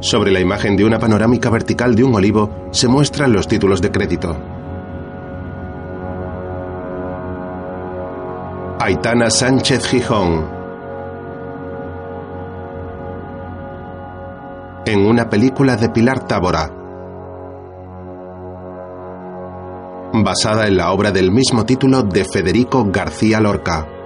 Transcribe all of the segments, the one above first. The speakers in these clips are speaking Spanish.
Sobre la imagen de una panorámica vertical de un olivo se muestran los títulos de crédito. Aitana Sánchez Gijón. En una película de Pilar Tábora. Basada en la obra del mismo título de Federico García Lorca.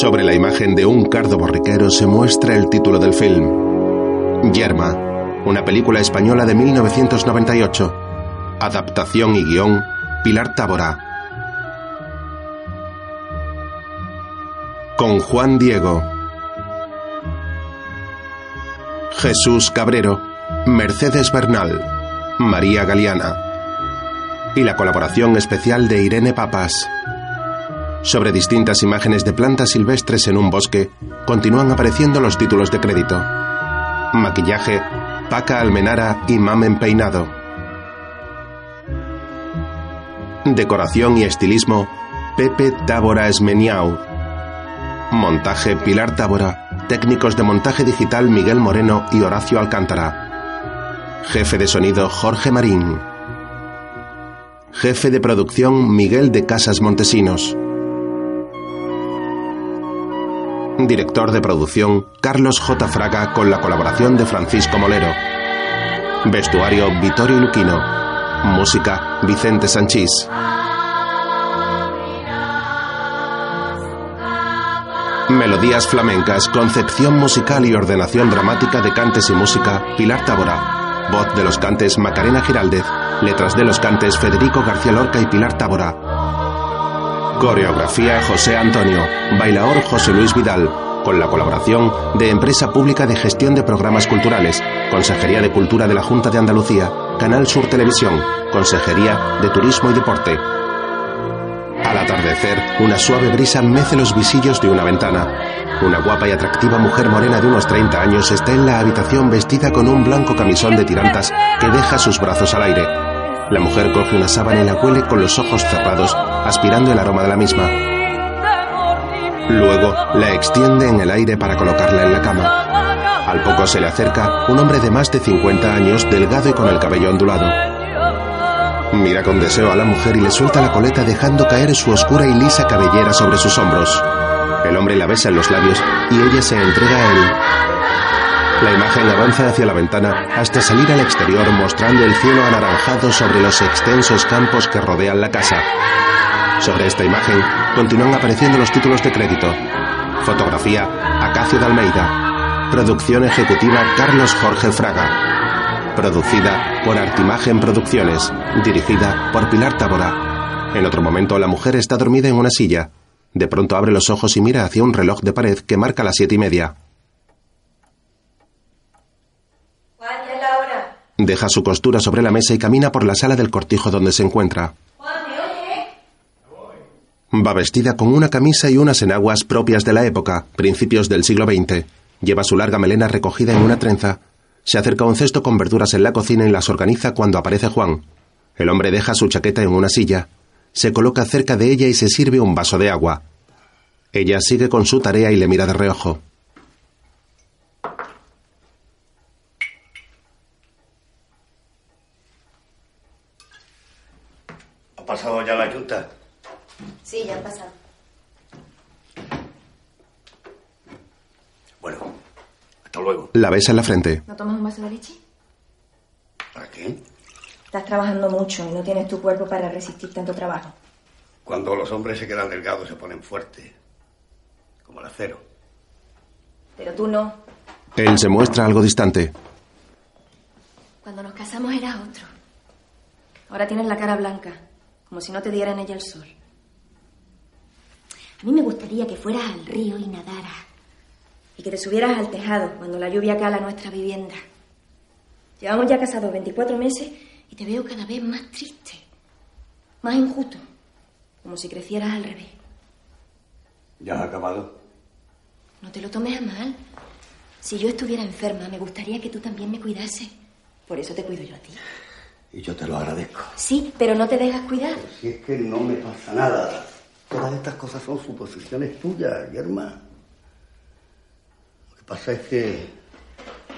Sobre la imagen de un cardo borriquero se muestra el título del film. Yerma, una película española de 1998. Adaptación y guion, Pilar Tábora. Con Juan Diego. Jesús Cabrero, Mercedes Bernal, María Galeana. Y la colaboración especial de Irene Papas. Sobre distintas imágenes de plantas silvestres en un bosque, continúan apareciendo los títulos de crédito. Maquillaje, Paca Almenara y Mamen Peinado. Decoración y estilismo, Pepe Tábora Esmeniau. Montaje Pilar Tábora. Técnicos de montaje digital Miguel Moreno y Horacio Alcántara. Jefe de sonido Jorge Marín. Jefe de producción Miguel de Casas Montesinos. Director de producción Carlos J. Fraga con la colaboración de Francisco Molero. Vestuario Vittorio Luquino. Música Vicente Sanchís. Melodías flamencas, concepción musical y ordenación dramática de cantes y música Pilar Tábora. Voz de los cantes Macarena Giraldez. Letras de los cantes Federico García Lorca y Pilar Tábora. Coreografía José Antonio. Bailaor José Luis Vidal. Con la colaboración de Empresa Pública de Gestión de Programas Culturales, Consejería de Cultura de la Junta de Andalucía, Canal Sur Televisión, Consejería de Turismo y Deporte. Al atardecer, una suave brisa mece los visillos de una ventana. Una guapa y atractiva mujer morena de unos 30 años está en la habitación vestida con un blanco camisón de tirantas que deja sus brazos al aire. La mujer coge una sábana y la huele con los ojos cerrados, aspirando el aroma de la misma. Luego la extiende en el aire para colocarla en la cama. Al poco se le acerca un hombre de más de 50 años, delgado y con el cabello ondulado. Mira con deseo a la mujer y le suelta la coleta dejando caer su oscura y lisa cabellera sobre sus hombros. El hombre la besa en los labios y ella se entrega a él. La imagen avanza hacia la ventana hasta salir al exterior mostrando el cielo anaranjado sobre los extensos campos que rodean la casa. Sobre esta imagen continúan apareciendo los títulos de crédito. Fotografía Acacio de Almeida. Producción ejecutiva Carlos Jorge Fraga. Producida por Artimagen Producciones. Dirigida por Pilar Tábora. En otro momento la mujer está dormida en una silla. De pronto abre los ojos y mira hacia un reloj de pared que marca las siete y media. Juan, ya es la hora. Deja su costura sobre la mesa y camina por la sala del cortijo donde se encuentra. Va vestida con una camisa y unas enaguas propias de la época, principios del siglo XX. Lleva su larga melena recogida en una trenza. Se acerca a un cesto con verduras en la cocina y las organiza cuando aparece Juan. El hombre deja su chaqueta en una silla. Se coloca cerca de ella y se sirve un vaso de agua. Ella sigue con su tarea y le mira de reojo. ¿Ha pasado ya la yuta? Sí, ya han pasado. Bueno, hasta luego. La besa en la frente. ¿No tomas un vaso de leche? ¿Para qué? Estás trabajando mucho y no tienes tu cuerpo para resistir tanto trabajo. Cuando los hombres se quedan delgados se ponen fuertes. Como el acero. Pero tú no. Él se muestra algo distante. Cuando nos casamos eras otro. Ahora tienes la cara blanca, como si no te diera en ella el sol. A mí me gustaría que fueras al río y nadaras. Y que te subieras al tejado cuando la lluvia cala nuestra vivienda. Llevamos ya casados 24 meses y te veo cada vez más triste, más injusto, como si crecieras al revés. ¿Ya has acabado? No te lo tomes a mal. Si yo estuviera enferma, me gustaría que tú también me cuidases. Por eso te cuido yo a ti. Y yo te lo agradezco. Sí, pero no te dejas cuidar. Si es que no me pasa nada. Todas estas cosas son suposiciones tuyas, Yerma. Lo que pasa es que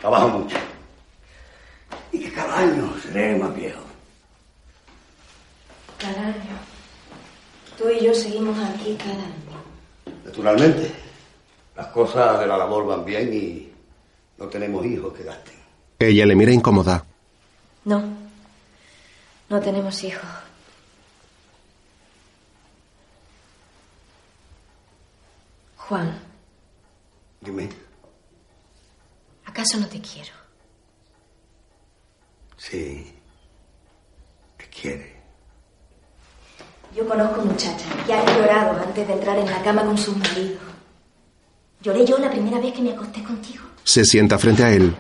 trabajo mucho. Y que cada año seré más viejo. Cada año. Tú y yo seguimos aquí cada año. Naturalmente, las cosas de la labor van bien y no tenemos hijos que gasten. Ella le mira incómoda. No. No tenemos hijos. Juan, Dime, ¿acaso no te quiero? sí, te quiere. Yo conozco muchachas que han llorado antes de entrar en la cama con sus maridos. Lloré yo la primera vez que me acosté contigo. Se sienta frente a él.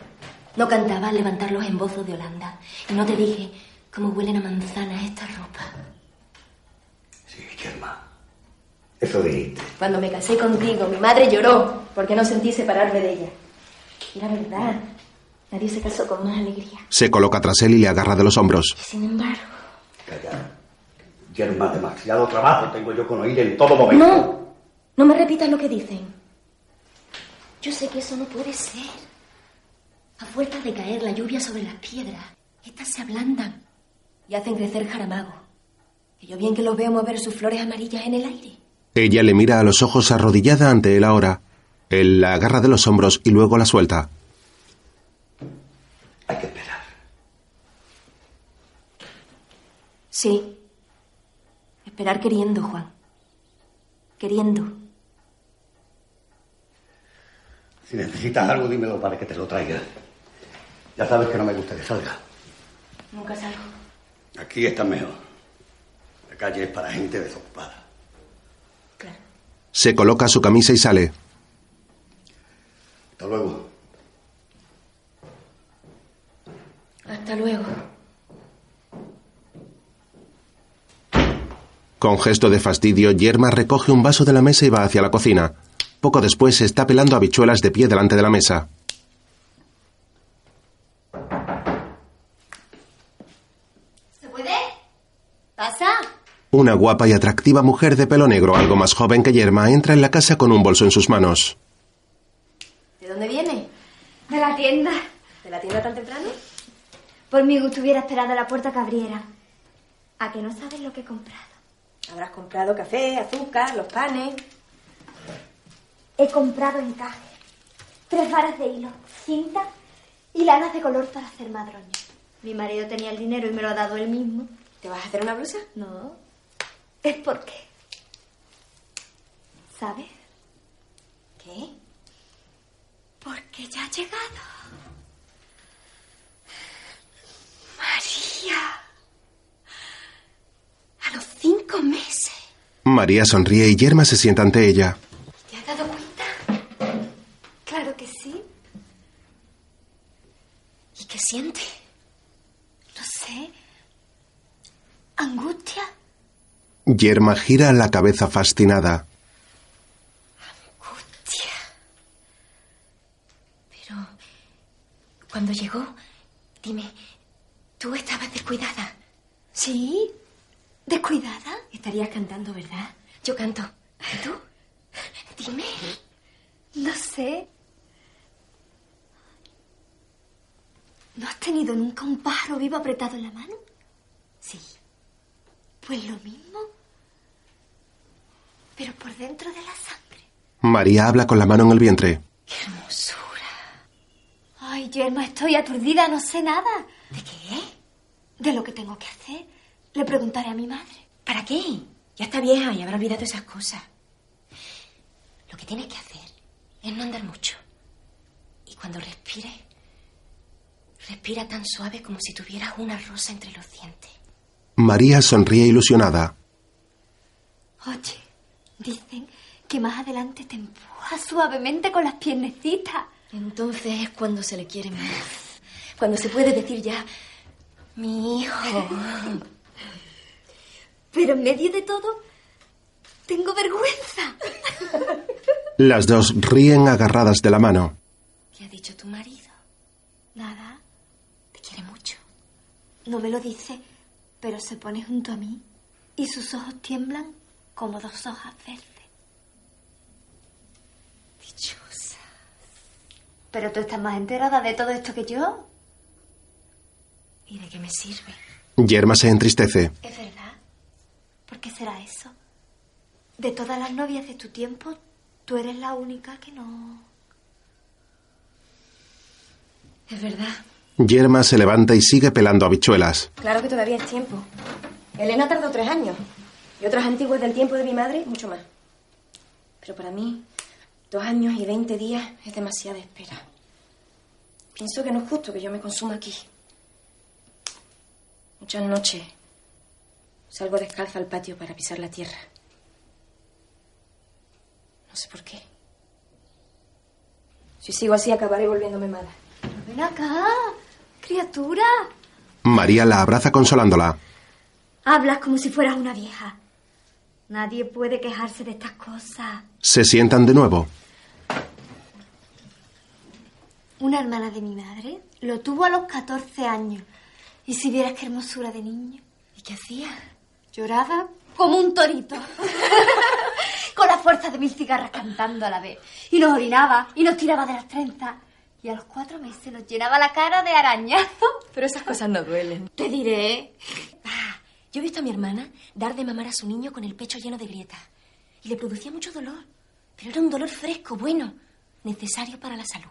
No cantaba al levantar los embozos de Holanda. Y no te dije cómo huelen a manzana esta ropa. Sí, Yerma. Eso dijiste. Cuando me casé contigo, mi madre lloró porque no sentí separarme de ella. Y la verdad, nadie se casó con más alegría. Se coloca tras él y le agarra de los hombros. Y sin embargo, Calla. Yerma, demasiado trabajo tengo yo con oír en todo momento. no, no me repitas lo que dicen. Yo sé que eso no puede ser. A fuerza de caer la lluvia sobre las piedras, estas se ablandan y hacen crecer jaramago. Que yo bien que los veo mover sus flores amarillas en el aire. Ella le mira a los ojos arrodillada ante él ahora. Él la agarra de los hombros y luego la suelta. Hay que esperar. Sí. Esperar queriendo, Juan. Queriendo. Si necesitas algo, dímelo para que te lo traiga. Ya sabes que no me gusta que salga. Nunca salgo. Aquí está mejor. La calle es para gente desocupada. Se coloca su camisa y sale. Hasta luego. Hasta luego. Con gesto de fastidio, Yerma recoge un vaso de la mesa y va hacia la cocina. Poco después se está pelando habichuelas de pie delante de la mesa. ¿Se puede? ¿Pasa? Una guapa y atractiva mujer de pelo negro, algo más joven que Yerma, entra en la casa con un bolso en sus manos. ¿De dónde viene? De la tienda. ¿De la tienda tan temprano? Por mi gusto hubiera esperado a la puerta que abriera. ¿A que no sabes lo que he comprado? Habrás comprado café, azúcar, los panes. He comprado encaje, tres varas de hilo, cinta y lanas de color para hacer madroños. Mi marido tenía el dinero y me lo ha dado él mismo. ¿Te vas a hacer una blusa? No. Es porque. ¿Sabes? ¿Qué? Porque ya ha llegado. María. A los cinco meses. María sonríe y Yerma se sienta ante ella. ¿Te has dado cuenta? Claro que sí. ¿Y qué siente? No sé. Angustia. Yerma gira la cabeza fascinada. Angustia. Pero cuando llegó, dime, ¿tú estabas descuidada? ¿Sí? ¿Descuidada? Estarías cantando, ¿verdad? Yo canto. ¿Y tú? Dime. No sé. ¿No has tenido nunca un pájaro vivo apretado en la mano? Sí. Pues lo mismo. Pero por dentro de la sangre. María habla con la mano en el vientre. ¡Qué hermosura! Ay, Yerma, estoy aturdida, no sé nada. ¿De qué? De lo que tengo que hacer. Le preguntaré a mi madre. ¿Para qué? Ya está vieja y habrá olvidado esas cosas. Lo que tienes que hacer es no andar mucho. Y cuando respires, respira tan suave como si tuvieras una rosa entre los dientes. María sonríe ilusionada. Oye, dicen que más adelante te empuja suavemente con las piernecitas. Entonces es cuando se le quiere más. Cuando se puede decir ya, mi hijo. Pero en medio de todo, tengo vergüenza. Las dos ríen agarradas de la mano. ¿Qué ha dicho tu marido? Nada, Te quiere mucho. no me lo dice, pero se pone junto a mí y sus ojos tiemblan como dos hojas verdes. Dichosa. Pero tú estás más enterada de todo esto que yo. ¿Y de qué me sirve? Yerma se entristece. ¿Es verdad? ¿Por qué será eso? De todas las novias de tu tiempo, tú eres la única que no... Es verdad. Yerma se levanta y sigue pelando habichuelas. Claro que todavía es tiempo. Elena tardó tres años. Y otras antiguas del tiempo de mi madre, mucho más. Pero para mí, dos años y veinte días es demasiada espera. Pienso que no es justo que yo me consuma aquí. Muchas noches salgo descalza al patio para pisar la tierra. No sé por qué. Si sigo así, acabaré volviéndome mala. Ven acá, criatura. María la abraza consolándola. Hablas como si fueras una vieja. Nadie puede quejarse de estas cosas. Se sientan de nuevo. Una hermana de mi madre lo tuvo a los 14 años. Y si vieras qué hermosura de niño. ¿Y qué hacía? Lloraba como un torito. Con la fuerza de mil cigarras cantando a la vez. Y nos orinaba y nos tiraba de las trenzas. Y a los cuatro meses nos llenaba la cara de arañazo. Pero esas cosas no duelen. Te diré. Ah, yo he visto a mi hermana dar de mamar a su niño con el pecho lleno de grietas. Y le producía mucho dolor. Pero era un dolor fresco, bueno, necesario para la salud.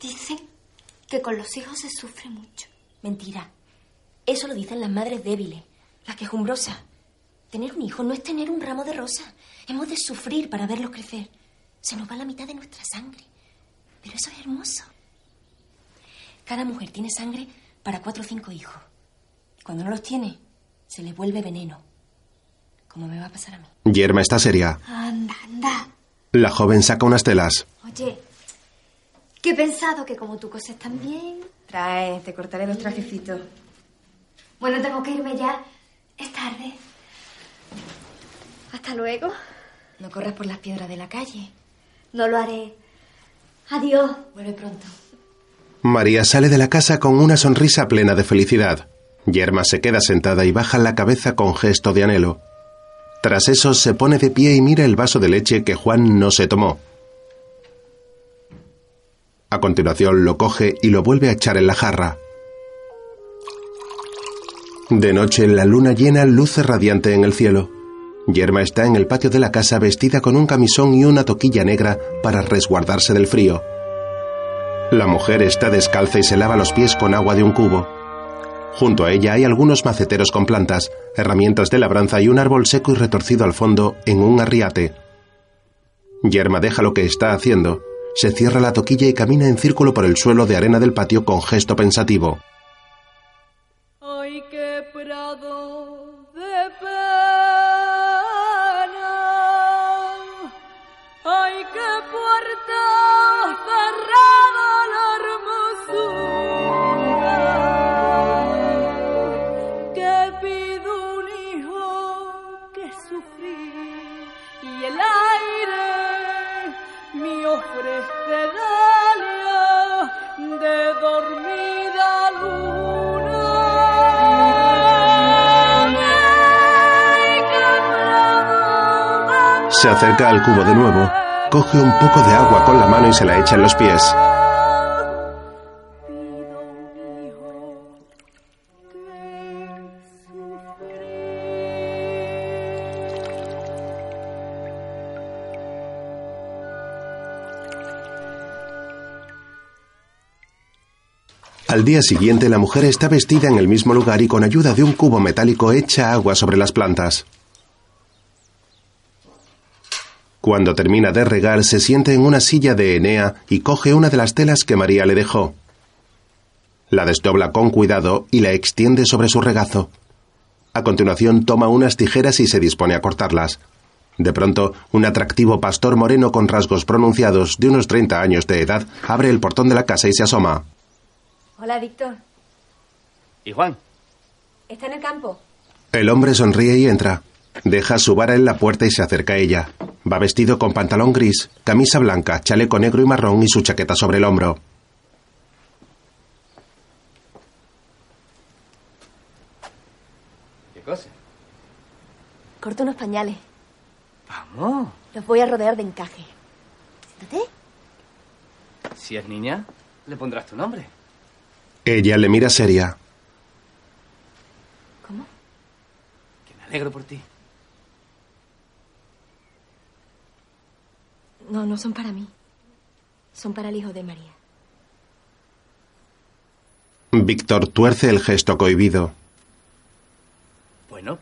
Dicen que con los hijos se sufre mucho. Mentira. Eso lo dicen las madres débiles, las quejumbrosas. Tener un hijo no es tener un ramo de rosa. Hemos de sufrir para verlos crecer. Se nos va la mitad de nuestra sangre. Pero eso es hermoso. Cada mujer tiene sangre para cuatro o cinco hijos. Cuando no los tiene, se le vuelve veneno. Como me va a pasar a mí. Yerma está seria. Anda, anda. La joven saca unas telas. Oye, que he pensado que como tú coses tan bien... Trae, te cortaré dos trajecitos. Bueno, tengo que irme ya. Es tarde. Hasta luego. No corras por las piedras de la calle. No lo haré. Adiós. Vuelve pronto. María sale de la casa con una sonrisa plena de felicidad. Yerma se queda sentada y baja la cabeza con gesto de anhelo. Tras eso se pone de pie y mira el vaso de leche que Juan no se tomó. A continuación lo coge y lo vuelve a echar en la jarra. De noche la luna llena luce radiante en el cielo. Yerma está en el patio de la casa vestida con un camisón y una toquilla negra para resguardarse del frío. La mujer está descalza y se lava los pies con agua de un cubo. Junto a ella hay algunos maceteros con plantas, herramientas de labranza y un árbol seco y retorcido al fondo en un arriate. Yerma deja lo que está haciendo, se cierra la toquilla y camina en círculo por el suelo de arena del patio con gesto pensativo. Se acerca al cubo de nuevo, coge un poco de agua con la mano y se la echa en los pies. Al día siguiente la mujer está vestida en el mismo lugar y con ayuda de un cubo metálico echa agua sobre las plantas. Cuando termina de regar se siente en una silla de Enea y coge una de las telas que María le dejó. La desdobla con cuidado y la extiende sobre su regazo. A continuación toma unas tijeras y se dispone a cortarlas. De pronto, un atractivo pastor moreno con rasgos pronunciados de unos 30 años de edad abre el portón de la casa y se asoma. Hola, Víctor. ¿Y Juan? ¿Está en el campo? El hombre sonríe y entra. Deja su vara en la puerta y se acerca a ella. Va vestido con pantalón gris, camisa blanca, chaleco negro y marrón y su chaqueta sobre el hombro. ¿Qué cosa? Corto unos pañales. Vamos. Los voy a rodear de encaje. Siéntate. Si es niña, le pondrás tu nombre. Ella le mira seria. ¿Cómo? Que me alegro por ti. No, no son para mí. Son para el hijo de María. Víctor tuerce el gesto cohibido. Bueno,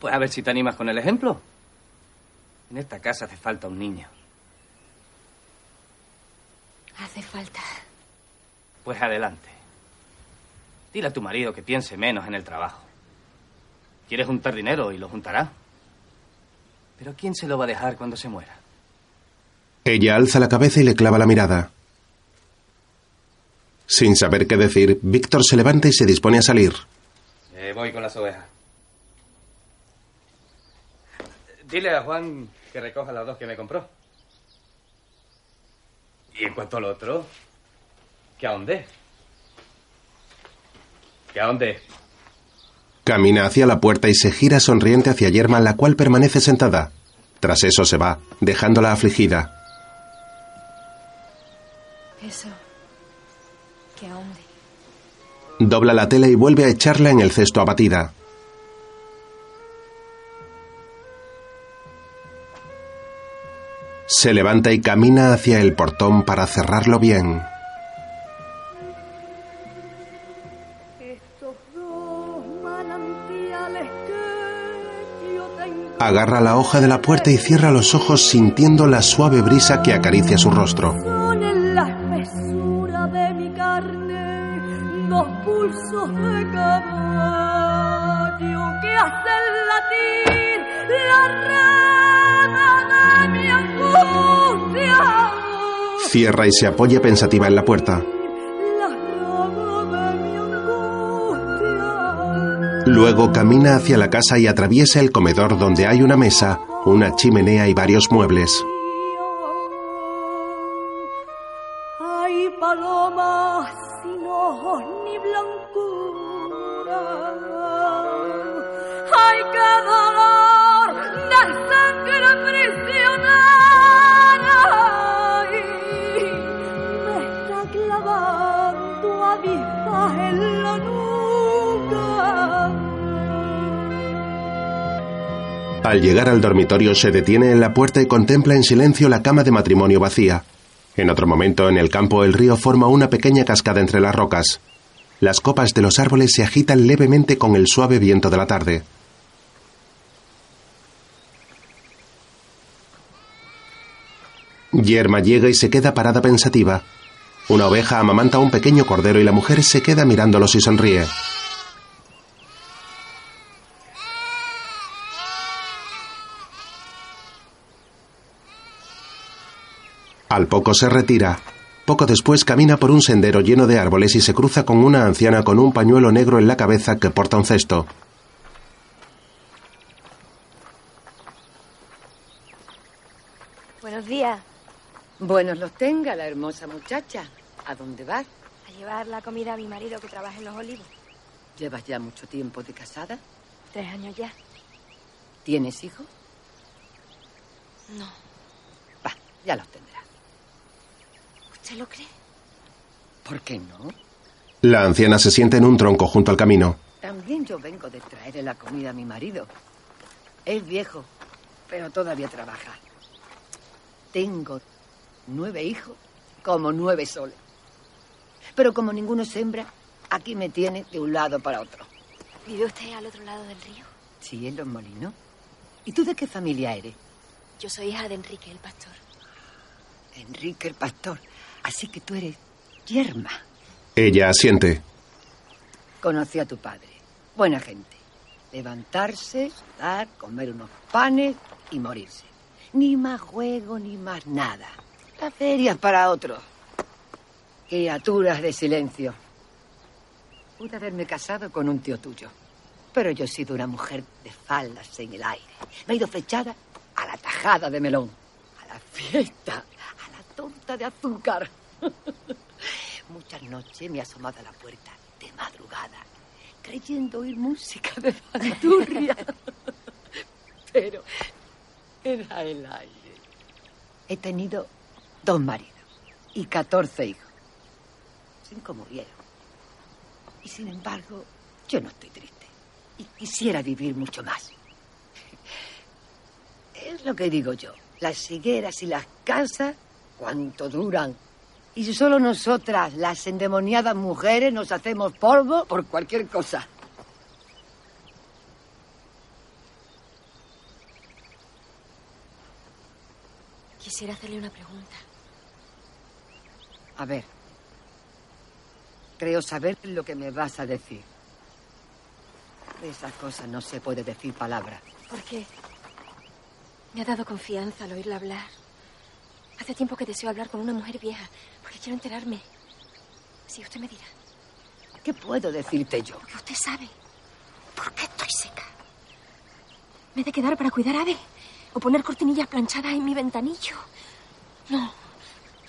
pues a ver si te animas con el ejemplo. En esta casa hace falta un niño. Hace falta. Pues adelante. Dile a tu marido que piense menos en el trabajo. Quiere juntar dinero y lo juntará. Pero ¿quién se lo va a dejar cuando se muera? Ella alza la cabeza y le clava la mirada. Sin saber qué decir, Víctor se levanta y se dispone a salir. Eh, voy con las ovejas. Dile a Juan que recoja las dos que me compró. Y en cuanto al otro, que a dónde. Que a dónde. Camina hacia la puerta y se gira sonriente hacia Yerma, la cual permanece sentada. Tras eso se va, dejándola afligida. Eso. ¿Qué a dónde? Dobla la tela y vuelve a echarla en el cesto abatida. Se levanta y camina hacia el portón para cerrarlo bien. Que Agarra la hoja de la puerta y cierra los ojos sintiendo la suave brisa que acaricia su rostro. Pulsos de caballo que hacen latir la rama de mi angustia. Cierra y se apoya pensativa en la puerta. Luego camina hacia la casa y atraviesa el comedor donde hay una mesa, una chimenea y varios muebles. Ni blancura. Hay que dolor de sangre prisionera. Me está clavando avispas en la nuca. Al llegar al dormitorio se detiene en la puerta y contempla en silencio la cama de matrimonio vacía. En otro momento, en el campo, el río forma una pequeña cascada entre las rocas. Las copas de los árboles se agitan levemente con el suave viento de la tarde. Yerma llega y se queda parada pensativa. Una oveja amamanta a un pequeño cordero y la mujer se queda mirándolos y sonríe. Al poco se retira. Poco después camina por un sendero lleno de árboles y se cruza con una anciana con un pañuelo negro en la cabeza que porta un cesto. Buenos días. Buenos los tenga la hermosa muchacha. ¿A dónde vas? A llevar la comida a mi marido que trabaja en los olivos. ¿Llevas ya mucho tiempo de casada? Tres años ya. ¿Tienes hijos? No. Va, ya los tendrás. ¿Usted lo cree? ¿Por qué no? La anciana se sienta en un tronco junto al camino. También yo vengo de traerle la comida a mi marido. Es viejo, pero todavía trabaja. Tengo nueve hijos, como nueve soles. Pero como ninguno es hembra, aquí me tiene de un lado para otro. ¿Vive usted al otro lado del río? Sí, en los molinos. ¿Y tú de qué familia eres? Yo soy hija de Enrique, el pastor. Enrique el pastor. Así que tú eres yerma. Ella asiente. Conocí a tu padre. Buena gente. Levantarse, sudar, comer unos panes y morirse. Ni más juego, ni más nada. La feria es para otros. Criaturas de silencio. Pude haberme casado con un tío tuyo. Pero yo he sido una mujer de faldas en el aire. Me he ido flechada a la tajada de melón, a la fiesta, a la tonta de azúcar. Muchas noches me he asomado a la puerta de madrugada, creyendo oír música de bandurria. Era el aire. He tenido dos maridos y catorce hijos. Cinco murieron. Y sin embargo, yo no estoy triste. Y quisiera vivir mucho más. Es lo que digo yo. Las higueras y las casas, ¿cuánto duran? Y si solo nosotras, las endemoniadas mujeres, nos hacemos polvo por cualquier cosa. Quisiera hacerle una pregunta. A ver. Creo saber lo que me vas a decir. De esas cosas no se puede decir palabra. ¿Por qué? Me ha dado confianza al oírla hablar. Hace tiempo que deseo hablar con una mujer vieja, porque quiero enterarme. Si usted me dirá. ¿Qué puedo decirte yo? Lo que usted sabe. ¿Por qué estoy seca? ¿Me he de quedar para cuidar a Ave? ¿O poner cortinillas planchadas en mi ventanillo? No.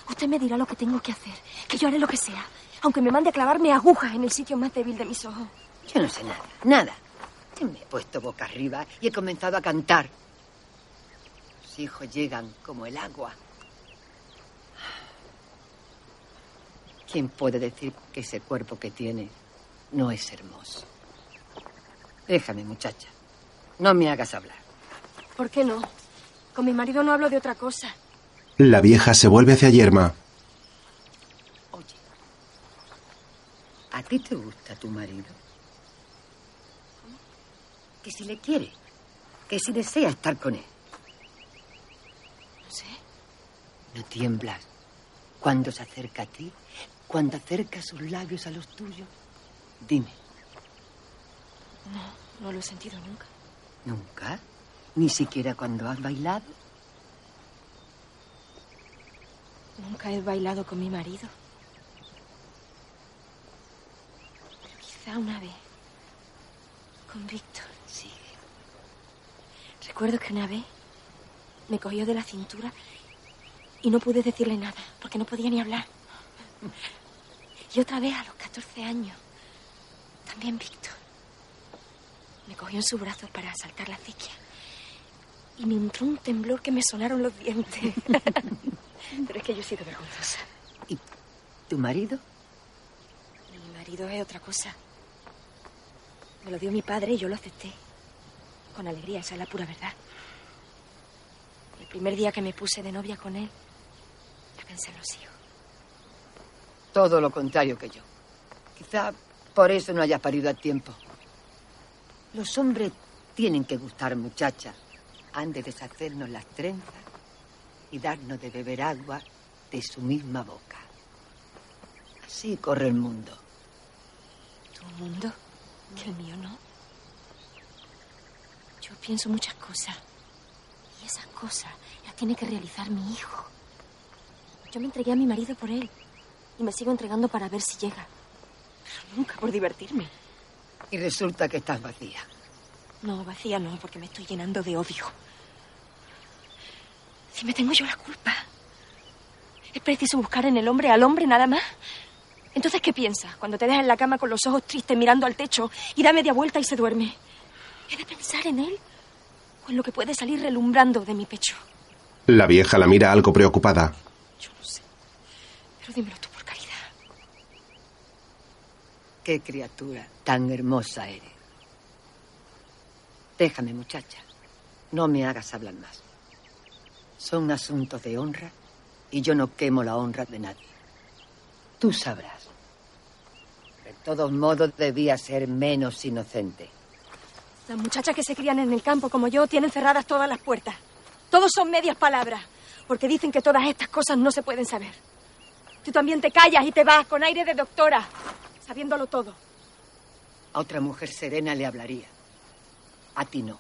Usted me dirá lo que tengo que hacer. Que yo haré lo que sea. Aunque me mande a clavarme agujas en el sitio más débil de mis ojos. Yo no sé nada, nada. Me he puesto boca arriba y he comenzado a cantar. Los hijos llegan como el agua. ¿Quién puede decir que ese cuerpo que tiene no es hermoso? Déjame, muchacha. No me hagas hablar. ¿Por qué no? Con mi marido no hablo de otra cosa. La vieja se vuelve hacia Yerma. Oye, ¿a ti te gusta tu marido? Que si le quiere, que si desea estar con él. No sé. ¿No tiemblas cuando se acerca a ti? Cuando acerca sus labios a los tuyos. Dime, No, no lo he sentido nunca. ¿nunca? Ni siquiera cuando has bailado. Nunca he bailado con mi marido. Pero quizá una vez. Con Víctor. Sí. Recuerdo que una vez me cogió de la cintura y no pude decirle nada, porque no podía ni hablar. Y otra vez a los 14 años, también Víctor. Me cogió en su brazo para saltar la acequia. Y me entró un temblor que me sonaron los dientes. Pero es que yo he sido vergonzosa. ¿Y tu marido? Mi marido es otra cosa. Me lo dio mi padre y yo lo acepté. Con alegría, esa es la pura verdad. El primer día que me puse de novia con él, ya pensé en los hijos. Todo lo contrario que yo. Quizá por eso no hayas parido a tiempo. Los hombres tienen que gustar, muchacha. Han de deshacernos las trenzas y darnos de beber agua de su misma boca. Así corre el mundo. ¿Tu mundo? Que el mío no. Yo pienso muchas cosas. Y esas cosas las tiene que realizar mi hijo. Yo me entregué a mi marido por él. Y me sigo entregando para ver si llega. Pero nunca por divertirme. Y resulta que estás vacía. No, vacía no, porque me estoy llenando de odio. Si me tengo yo la culpa. ¿Es preciso buscar en el hombre al hombre nada más? Entonces, ¿qué piensas cuando te dejas en la cama con los ojos tristes mirando al techo y da media vuelta y se duerme? ¿He de pensar en él o en lo que puede salir relumbrando de mi pecho? La vieja la mira algo preocupada. Yo no sé. Pero dímelo tú. Qué criatura tan hermosa eres. Déjame, muchacha. No me hagas hablar más. Son asuntos de honra y yo no quemo la honra de nadie. Tú sabrás. De todos modos, debía ser menos inocente. Las muchachas que se crían en el campo como yo tienen cerradas todas las puertas. Todos son medias palabras, porque dicen que todas estas cosas no se pueden saber. Tú también te callas y te vas con aire de doctora, sabiéndolo todo. A otra mujer serena le hablaría. A ti no.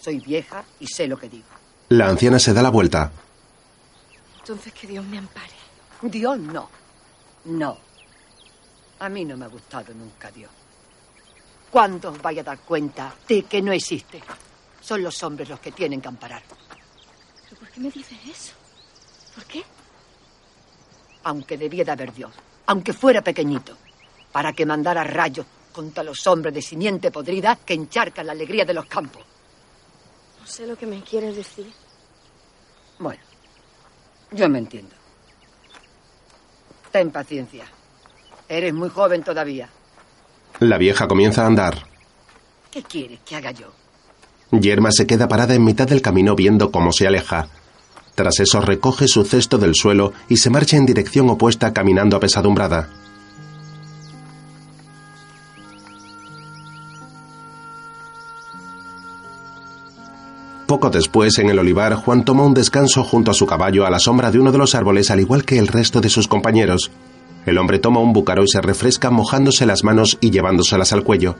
Soy vieja y sé lo que digo. La anciana se da la vuelta. Entonces que Dios me ampare. Dios no. No. A mí no me ha gustado nunca Dios. ¿Cuándo os vais a dar cuenta de que no existe? Son los hombres los que tienen que amparar. ¿Pero por qué me dices eso? ¿Por qué? Aunque debía de haber Dios, aunque fuera pequeñito, para que mandara rayos contra los hombres de simiente podrida que encharcan la alegría de los campos. No sé lo que me quieres decir. Bueno, yo me entiendo. Ten paciencia. Eres muy joven todavía. La vieja comienza a andar. ¿Qué quieres que haga yo? Yerma se queda parada en mitad del camino viendo cómo se aleja. Tras eso recoge su cesto del suelo y se marcha en dirección opuesta caminando apesadumbrada. Poco después, en el olivar, Juan toma un descanso junto a su caballo a la sombra de uno de los árboles, al igual que el resto de sus compañeros. El hombre toma un búcaro y se refresca mojándose las manos y llevándoselas al cuello.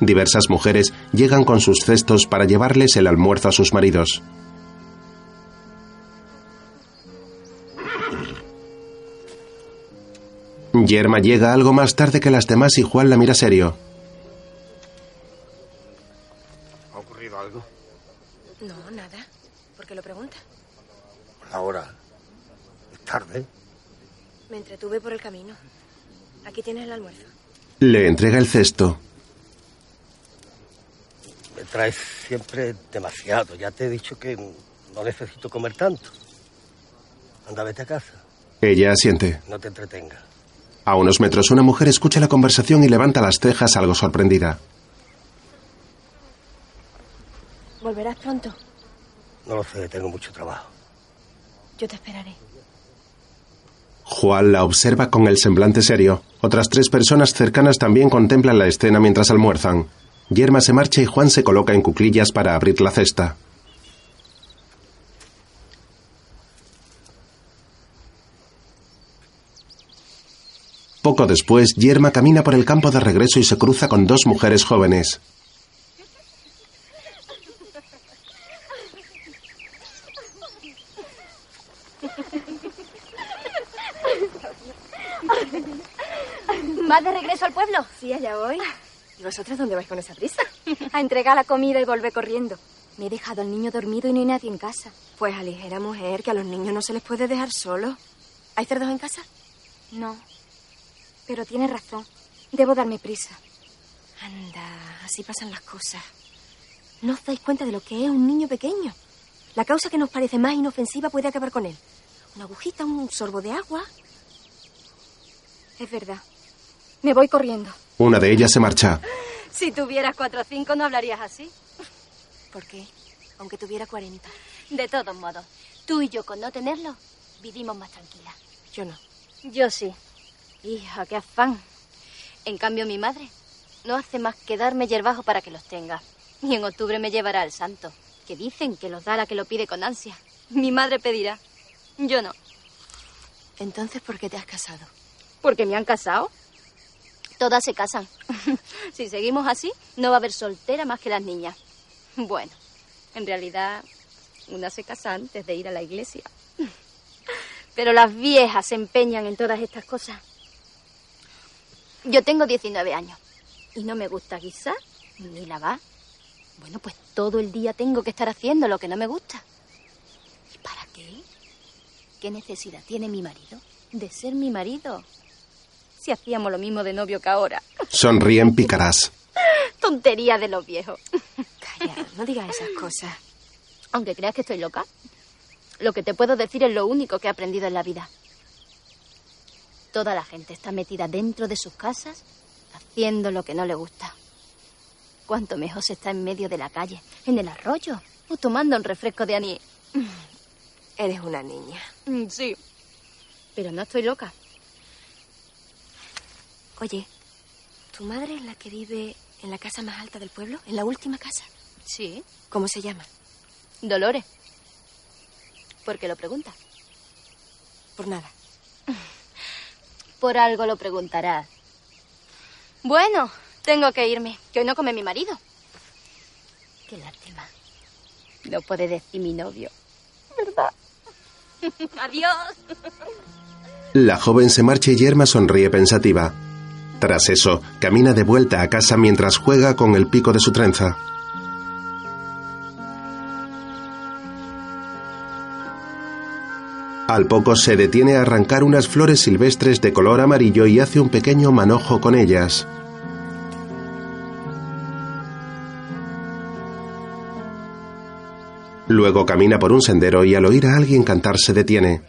Diversas mujeres llegan con sus cestos para llevarles el almuerzo a sus maridos. Yerma llega algo más tarde que las demás y Juan la mira serio. ¿Ha ocurrido algo? No, nada. ¿Por qué lo pregunta? Por la hora. Es tarde. Me entretuve por el camino. Aquí tienes el almuerzo. Le entrega el cesto. Me traes siempre demasiado. Ya te he dicho que no necesito comer tanto. Anda, vete a casa. Ella asiente. No te entretenga. A unos metros una mujer escucha la conversación y levanta las cejas algo sorprendida. ¿Volverás pronto? No lo sé, tengo mucho trabajo. Yo te esperaré. Juan la observa con el semblante serio. Otras tres personas cercanas también contemplan la escena mientras almuerzan. Yerma se marcha y Juan se coloca en cuclillas para abrir la cesta. Poco después, Yerma camina por el campo de regreso y se cruza con dos mujeres jóvenes. ¿Vas de regreso al pueblo? Sí, allá voy. ¿Y vosotras dónde vais con esa prisa? A entregar la comida y volver corriendo. Me he dejado al niño dormido y no hay nadie en casa. Pues a ligera mujer, que a los niños no se les puede dejar solos. ¿Hay cerdos en casa? No. Pero tienes razón. Debo darme prisa. Anda, así pasan las cosas. ¿No os dais cuenta de lo que es un niño pequeño? La causa que nos parece más inofensiva puede acabar con él. Una agujita, un sorbo de agua. Es verdad. Me voy corriendo. Una de ellas se marcha. Si tuvieras cuatro o cinco no hablarías así. ¿Por qué? Aunque tuviera 40. De todos modos, tú y yo con no tenerlo, vivimos más tranquilas. Yo no. Yo sí. Hija, qué afán. En cambio, mi madre no hace más que darme hierbajo para que los tenga. Y en octubre me llevará al santo, que dicen que los da la que lo pide con ansia. Mi madre pedirá. Yo no. Entonces, ¿por qué te has casado? ¿Porque me han casado? Todas se casan. si seguimos así, no va a haber soltera más que las niñas. Bueno, en realidad, una se casa antes de ir a la iglesia. Pero las viejas se empeñan en todas estas cosas. Yo tengo 19 años y no me gusta guisar ni lavar. Bueno, pues todo el día tengo que estar haciendo lo que no me gusta. ¿Y para qué? ¿Qué necesidad tiene mi marido de ser mi marido? Si hacíamos lo mismo de novio que ahora. Sonríen pícaras. Tontería de los viejos. Calla, no digas esas cosas. Aunque creas que estoy loca, lo que te puedo decir es lo único que he aprendido en la vida. Toda la gente está metida dentro de sus casas haciendo lo que no le gusta. Cuánto mejor se está en medio de la calle, en el arroyo, o tomando un refresco de anís. Eres una niña. Mm, Sí. Pero no estoy loca. Oye, ¿tu madre es la que vive en la casa más alta del pueblo? ¿En la última casa? Sí. ¿Cómo se llama? Dolores. ¿Por qué lo pregunta? Por nada. Por algo lo preguntarás. Bueno, tengo que irme, que hoy no come mi marido. Qué lástima. No puede decir mi novio. ¿Verdad? Adiós. La joven se marcha y Yerma sonríe pensativa. Tras eso, camina de vuelta a casa mientras juega con el pico de su trenza. Al poco se detiene a arrancar unas flores silvestres de color amarillo y hace un pequeño manojo con ellas. Luego camina por un sendero y al oír a alguien cantar se detiene.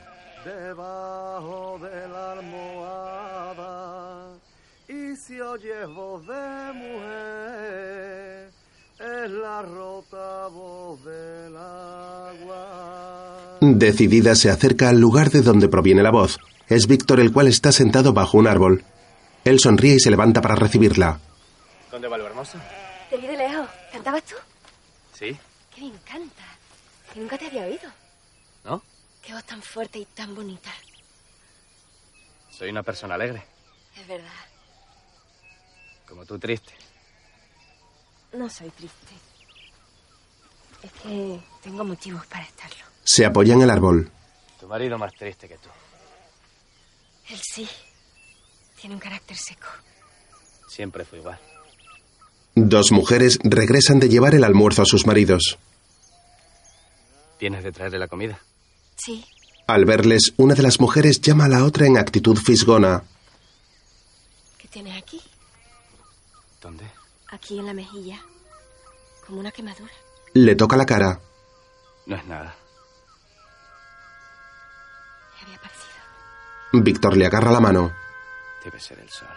Decidida se acerca al lugar de donde proviene la voz. Es Víctor el cual está sentado bajo un árbol. Él sonríe y se levanta para recibirla. ¿Dónde va lo hermoso? Te vi de lejos. ¿Cantabas tú? Sí, Que me encanta. Que nunca te había oído. ¿no? Qué voz tan fuerte y tan bonita. Soy una persona alegre, Es verdad. como tú triste. No soy triste. Es que tengo motivos para estarlo. Se apoya en el árbol. Tu marido más triste que tú. Él sí. Tiene un carácter seco. Siempre fue igual. Dos mujeres regresan de llevar el almuerzo a sus maridos. ¿Tienes de traerle la comida? Sí. Al verles, una de las mujeres llama a la otra en actitud fisgona. ¿Qué tienes aquí? ¿Dónde? Aquí en la mejilla. Como una quemadura. Le toca la cara. No es nada. Víctor le agarra la mano. Debe ser el sol.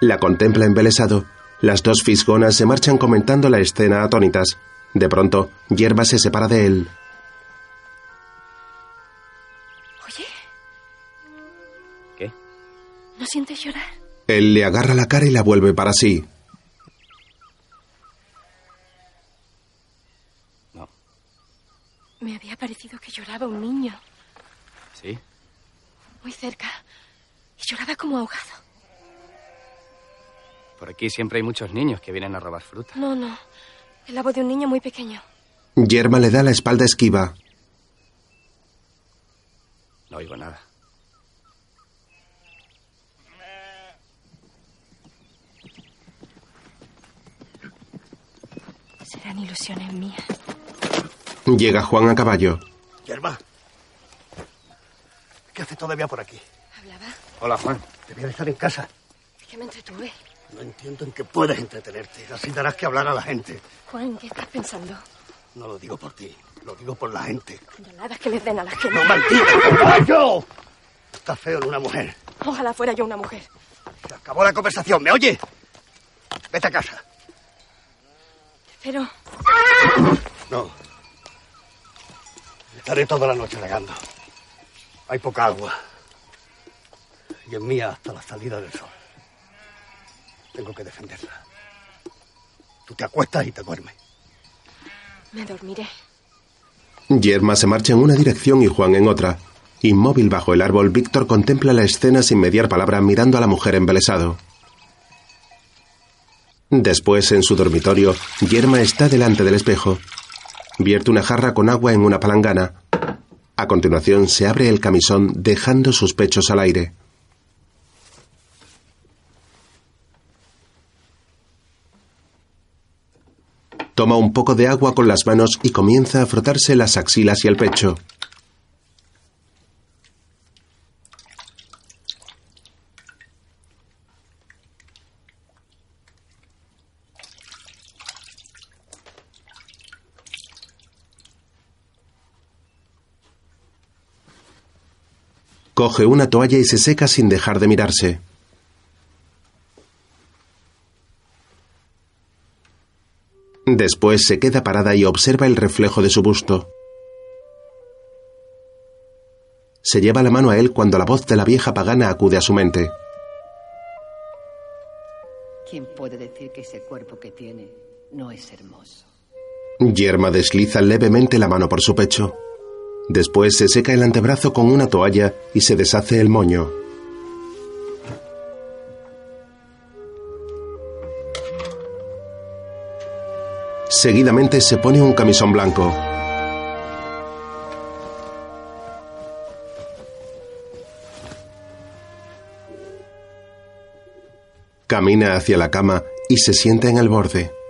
La contempla embelesado. Las dos fisgonas se marchan comentando la escena atónitas. De pronto, Hierba se separa de él. Oye, ¿Qué? ¿no sientes llorar? Él le agarra la cara y la vuelve para sí. No. Me había parecido que lloraba un niño. ¿Sí? Muy cerca. Y lloraba como ahogado. Por aquí siempre hay muchos niños que vienen a robar fruta. No, no. Es la voz de un niño muy pequeño. Yerma le da la espalda esquiva. No oigo nada. Serán ilusiones mías. Llega Juan a caballo. Yerba. ¿Qué hace todavía por aquí? ¿Hablaba? Hola, Juan. Debía de estar en casa. Es que me entretuve. No entiendo en qué puedes entretenerte. Así darás que hablar a la gente. Juan, ¿en qué estás pensando? No lo digo por ti, lo digo por la gente. Llamadas que les den a las que ¡No maldigas, caballo! Estás feo en una mujer. Ojalá fuera yo una mujer. Se acabó la conversación, ¿me oye? Vete a casa. Pero No. Estaré toda la noche regando. Hay poca agua. Y es mía hasta la salida del sol. Tengo que defenderla. Tú te acuestas y te duermes. me dormiré. Yerma se marcha en una dirección y Juan en otra. Inmóvil bajo el árbol, Víctor contempla la escena sin mediar palabra mirando a la mujer embelesado. Después, en su dormitorio, Yerma está delante del espejo. Vierte una jarra con agua en una palangana. A continuación, se abre el camisón dejando sus pechos al aire. Toma un poco de agua con las manos y comienza a frotarse las axilas y el pecho. Coge una toalla y se seca sin dejar de mirarse. Después se queda parada y observa el reflejo de su busto. Se lleva la mano a él cuando la voz de la vieja pagana acude a su mente. ¿Quién puede decir que ese cuerpo que tiene no es hermoso? Yerma desliza levemente la mano por su pecho. Después se seca el antebrazo con una toalla y se deshace el moño. Seguidamente se pone un camisón blanco. Camina hacia la cama y se sienta en el borde.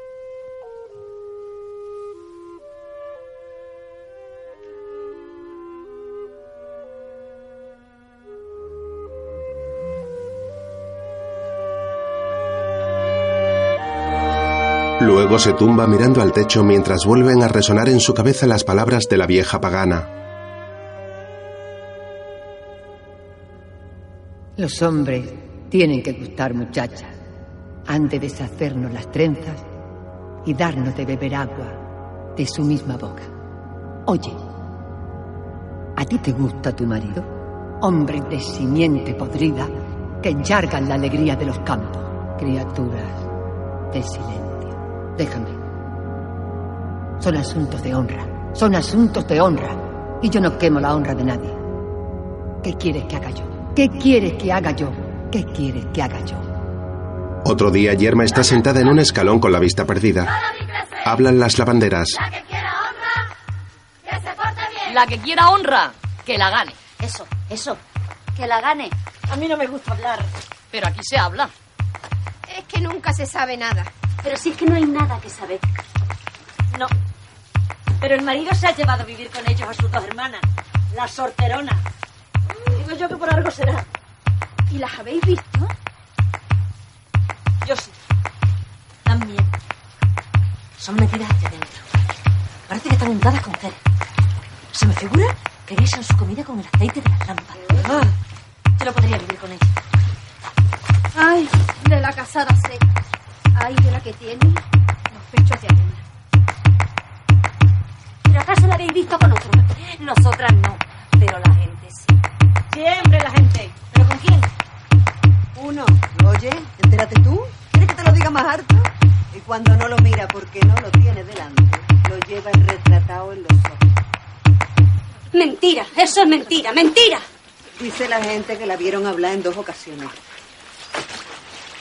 Luego se tumba mirando al techo mientras vuelven a resonar en su cabeza las palabras de la vieja pagana. Los hombres tienen que gustar muchachas. Han de deshacernos las trenzas y darnos de beber agua de su misma boca. Oye, ¿a ti te gusta tu marido? Hombre de simiente podrida que enchargan la alegría de los campos. Criaturas de silencio. Déjame. Son asuntos de honra. Son asuntos de honra. Y yo no quemo la honra de nadie. ¿Qué quieres que haga yo? ¿Qué quieres que haga yo? ¿Qué quieres que haga yo? Otro día, Yerma está sentada en un escalón con la vista perdida. Hablan las lavanderas. La que quiera honra, que la gane. Eso, eso. Que la gane. A mí no me gusta hablar. Pero aquí se habla. Es que nunca se sabe nada. Pero sí es que no hay nada que saber. No. Pero el marido se ha llevado a vivir con ellos a sus dos hermanas, las sorteronas. Digo yo que por algo será. ¿Y las habéis visto? Yo sí. También. Son metidas hacia dentro. Parece que están untadas con cera. Se me figura que guisan su comida con el aceite de las lámparas. Ah, yo no podría vivir con ella. Ay, de la casada seca. Ay, de la que tiene los pechos de arena. ¿Pero acaso la habéis visto con otro? Nosotras no, pero la gente sí. Siempre la gente. ¿Pero con quién? Uno, ¿lo oye? Entérate tú. ¿Quieres que te lo diga más harto? Y cuando no lo mira porque no lo tiene delante, lo lleva retratado en los ojos. Mentira, eso es mentira, mentira. Dice la gente que la vieron hablar en dos ocasiones.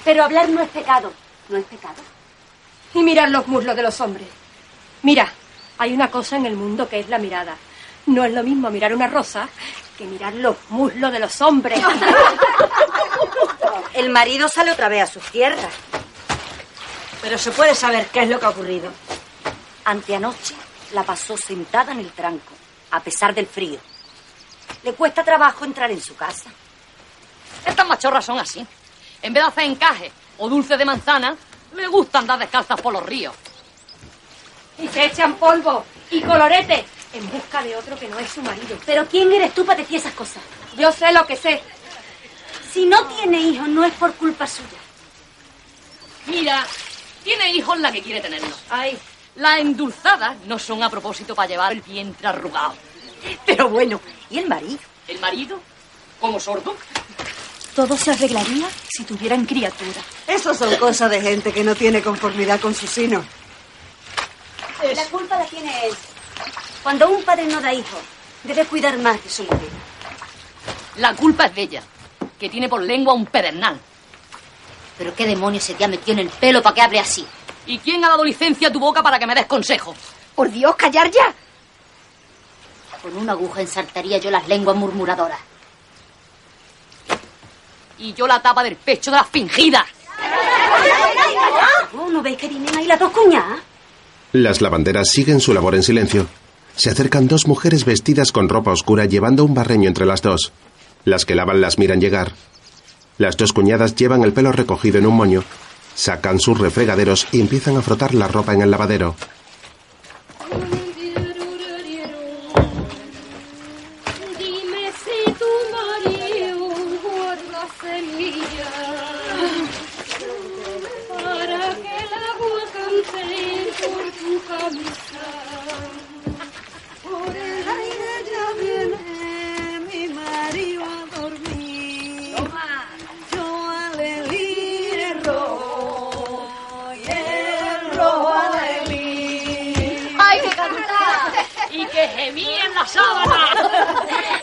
Pero hablar no es pecado. ¿No es pecado? Y mirar los muslos de los hombres. Mira, hay una cosa en el mundo que es la mirada. No es lo mismo mirar una rosa que mirar los muslos de los hombres. El marido sale otra vez a sus tierras. Pero se puede saber qué es lo que ha ocurrido. Anteanoche la pasó sentada en el tranco, a pesar del frío. Le cuesta trabajo entrar en su casa. Estas machorras son así. En vez de hacer encaje o dulce de manzana, le gusta andar descalzas por los ríos. Y se echan polvo y colorete en busca de otro que no es su marido. Pero ¿quién eres tú para decir esas cosas? Yo sé lo que sé. Si no tiene hijos, no es por culpa suya. Mira, tiene hijos la que quiere tenerlos. Ay, las endulzadas no son a propósito para llevar el vientre arrugado. Pero bueno, ¿y el marido? ¿El marido? ¿Como sordo? Todo se arreglaría si tuvieran criatura. Eso son cosas de gente que no tiene conformidad con su sino. La culpa la tiene él. Cuando un padre no da hijos, debe cuidar más de su mujer. La culpa es de ella, que tiene por lengua un pedernal. ¿Pero qué demonios se te ha metido en el pelo para que hable así? ¿Y quién ha dado licencia a tu boca para que me des consejo? Por Dios, callar ya. Con una aguja ensartaría yo las lenguas murmuradoras. Y yo la tapa del pecho de las fingidas. Oh, ¿No veis que vienen ahí las dos cuñadas? Las lavanderas siguen su labor en silencio. Se acercan dos mujeres vestidas con ropa oscura llevando un barreño entre las dos. Las que lavan las miran llegar. Las dos cuñadas llevan el pelo recogido en un moño. Sacan sus refregaderos y empiezan a frotar la ropa en el lavadero.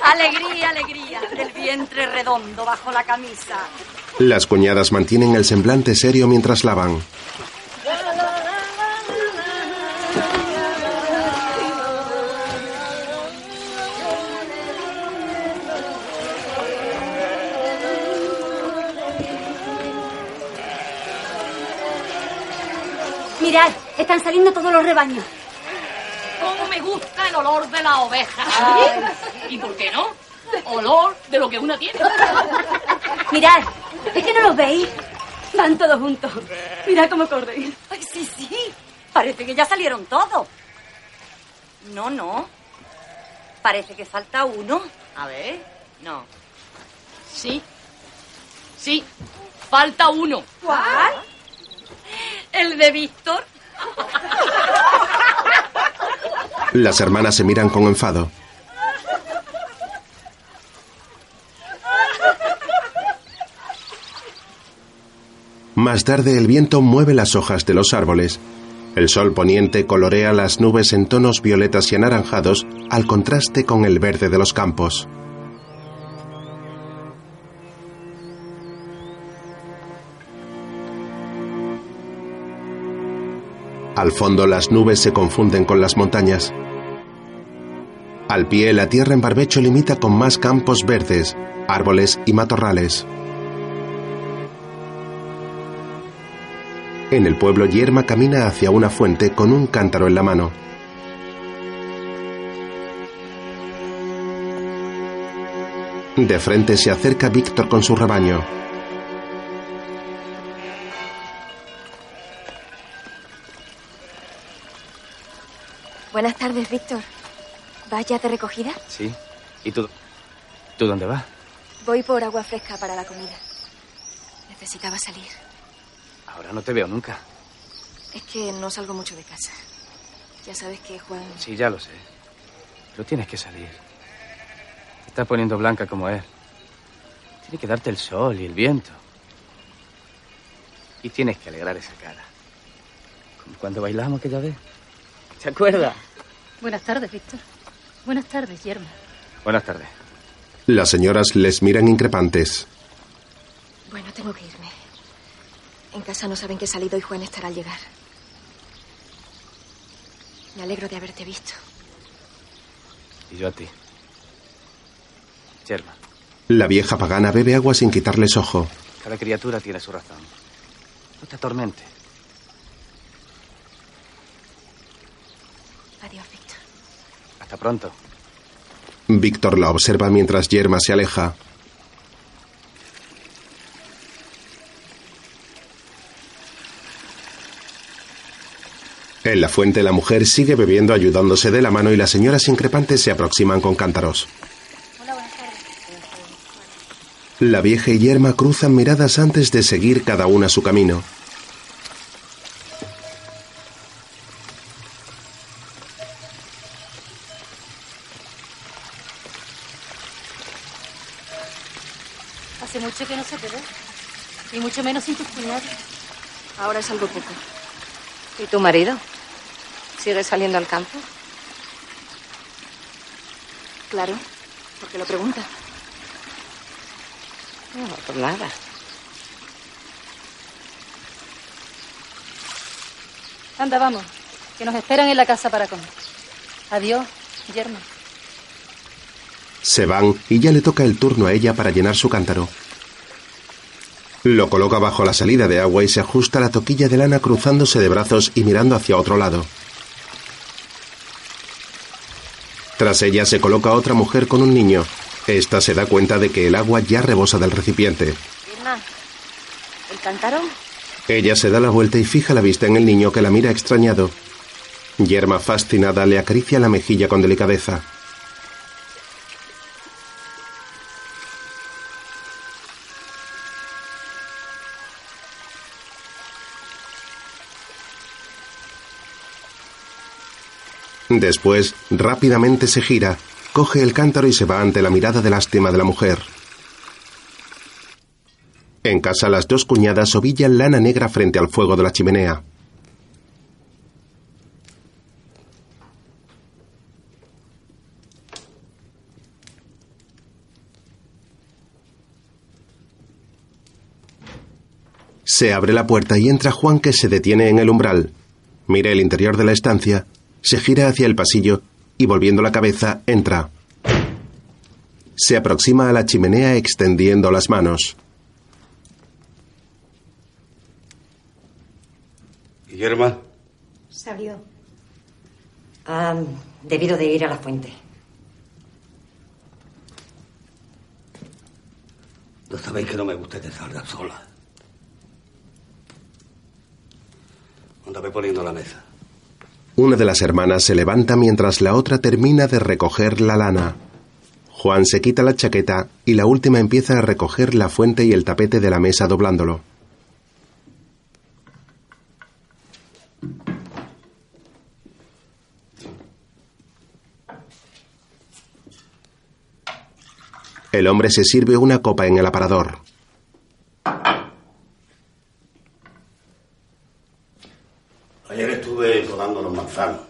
Alegría, alegría, del vientre redondo bajo la camisa. Las cuñadas mantienen el semblante serio mientras lavan. Están saliendo todos los rebaños. ¿Cómo me gusta el olor de la oveja? ¿Y por qué no? Olor de lo que una tiene. Mirad, ¿es que no los veis? Van todos juntos. Mirad cómo corren. Ay, sí, sí. Parece que ya salieron todos. No, no. Parece que falta uno. A ver. No. Sí. Sí. Falta uno. ¿Cuál? El de Víctor. Las hermanas se miran con enfado. Más tarde el viento mueve las hojas de los árboles. El sol poniente colorea las nubes en tonos violetas y anaranjados al contraste con el verde de los campos. Al fondo las nubes se confunden con las montañas. Al pie la tierra en barbecho limita con más campos verdes, árboles y matorrales. En el pueblo Yerma camina hacia una fuente con un cántaro en la mano. De frente se acerca Víctor con su rebaño. Buenas tardes, Víctor. ¿Vas ya de recogida? Sí. ¿Y tú? ¿Tú dónde vas? Voy por agua fresca para la comida. Necesitaba salir. Ahora no te veo nunca. Es que no salgo mucho de casa. Ya sabes que Juan... Sí, ya lo sé. Pero tienes que salir. Te estás poniendo blanca como él. Tiene que darte el sol y el viento. Y tienes que alegrar esa cara. Como cuando bailamos aquella vez. ¿Te acuerdas? Buenas tardes, Víctor. Buenas tardes, Yerma. Buenas tardes. Las señoras les miran increpantes. Bueno, tengo que irme. En casa no saben que he salido y Juan estará al llegar. Me alegro de haberte visto. Y yo a ti. Yerma, La vieja pagana bebe agua sin quitarles ojo. cada criatura tiene su razón. No te atormentes. Adiós, Víctor. Hasta pronto. Víctor la observa mientras Yerma se aleja. En la fuente la mujer sigue bebiendo ayudándose de la mano y las señoras increpantes se aproximan con cántaros. La vieja y Yerma cruzan miradas antes de seguir cada una su camino. Ahora es algo poco. ¿Y tu marido? ¿Sigue saliendo al campo? Claro, porque lo pregunta. No, por nada. Anda, vamos. Que nos esperan en la casa para comer. Adiós, Yerma. Se van y ya le toca el turno a ella para llenar su cántaro. Lo coloca bajo la salida de agua y se ajusta la toquilla de lana cruzándose de brazos y mirando hacia otro lado. Tras ella se coloca otra mujer con un niño. Esta se da cuenta de que el agua ya rebosa del recipiente. Irma, ¿el cántaro? Ella se da la vuelta y fija la vista en el niño que la mira extrañado. Yerma, fascinada, le acaricia la mejilla con delicadeza. Después, rápidamente se gira, coge el cántaro y se va ante la mirada de lástima de la mujer. En casa las dos cuñadas ovillan lana negra frente al fuego de la chimenea. Se abre la puerta y entra Juan que se detiene en el umbral. Mira el interior de la estancia, se gira hacia el pasillo y volviendo la cabeza entra. Se aproxima a la chimenea extendiendo las manos. Guillermo, Salió. Ha debido de ir a la fuente. no sabéis que no me gusta estar sola. Anda, Anda, ve poniendo la mesa. Una de las hermanas se levanta mientras la otra termina de recoger la lana. Juan se quita la chaqueta y la última empieza a recoger la fuente y el tapete de la mesa doblándolo. El hombre se sirve una copa en el aparador. Ayer estuve podando los manzanos.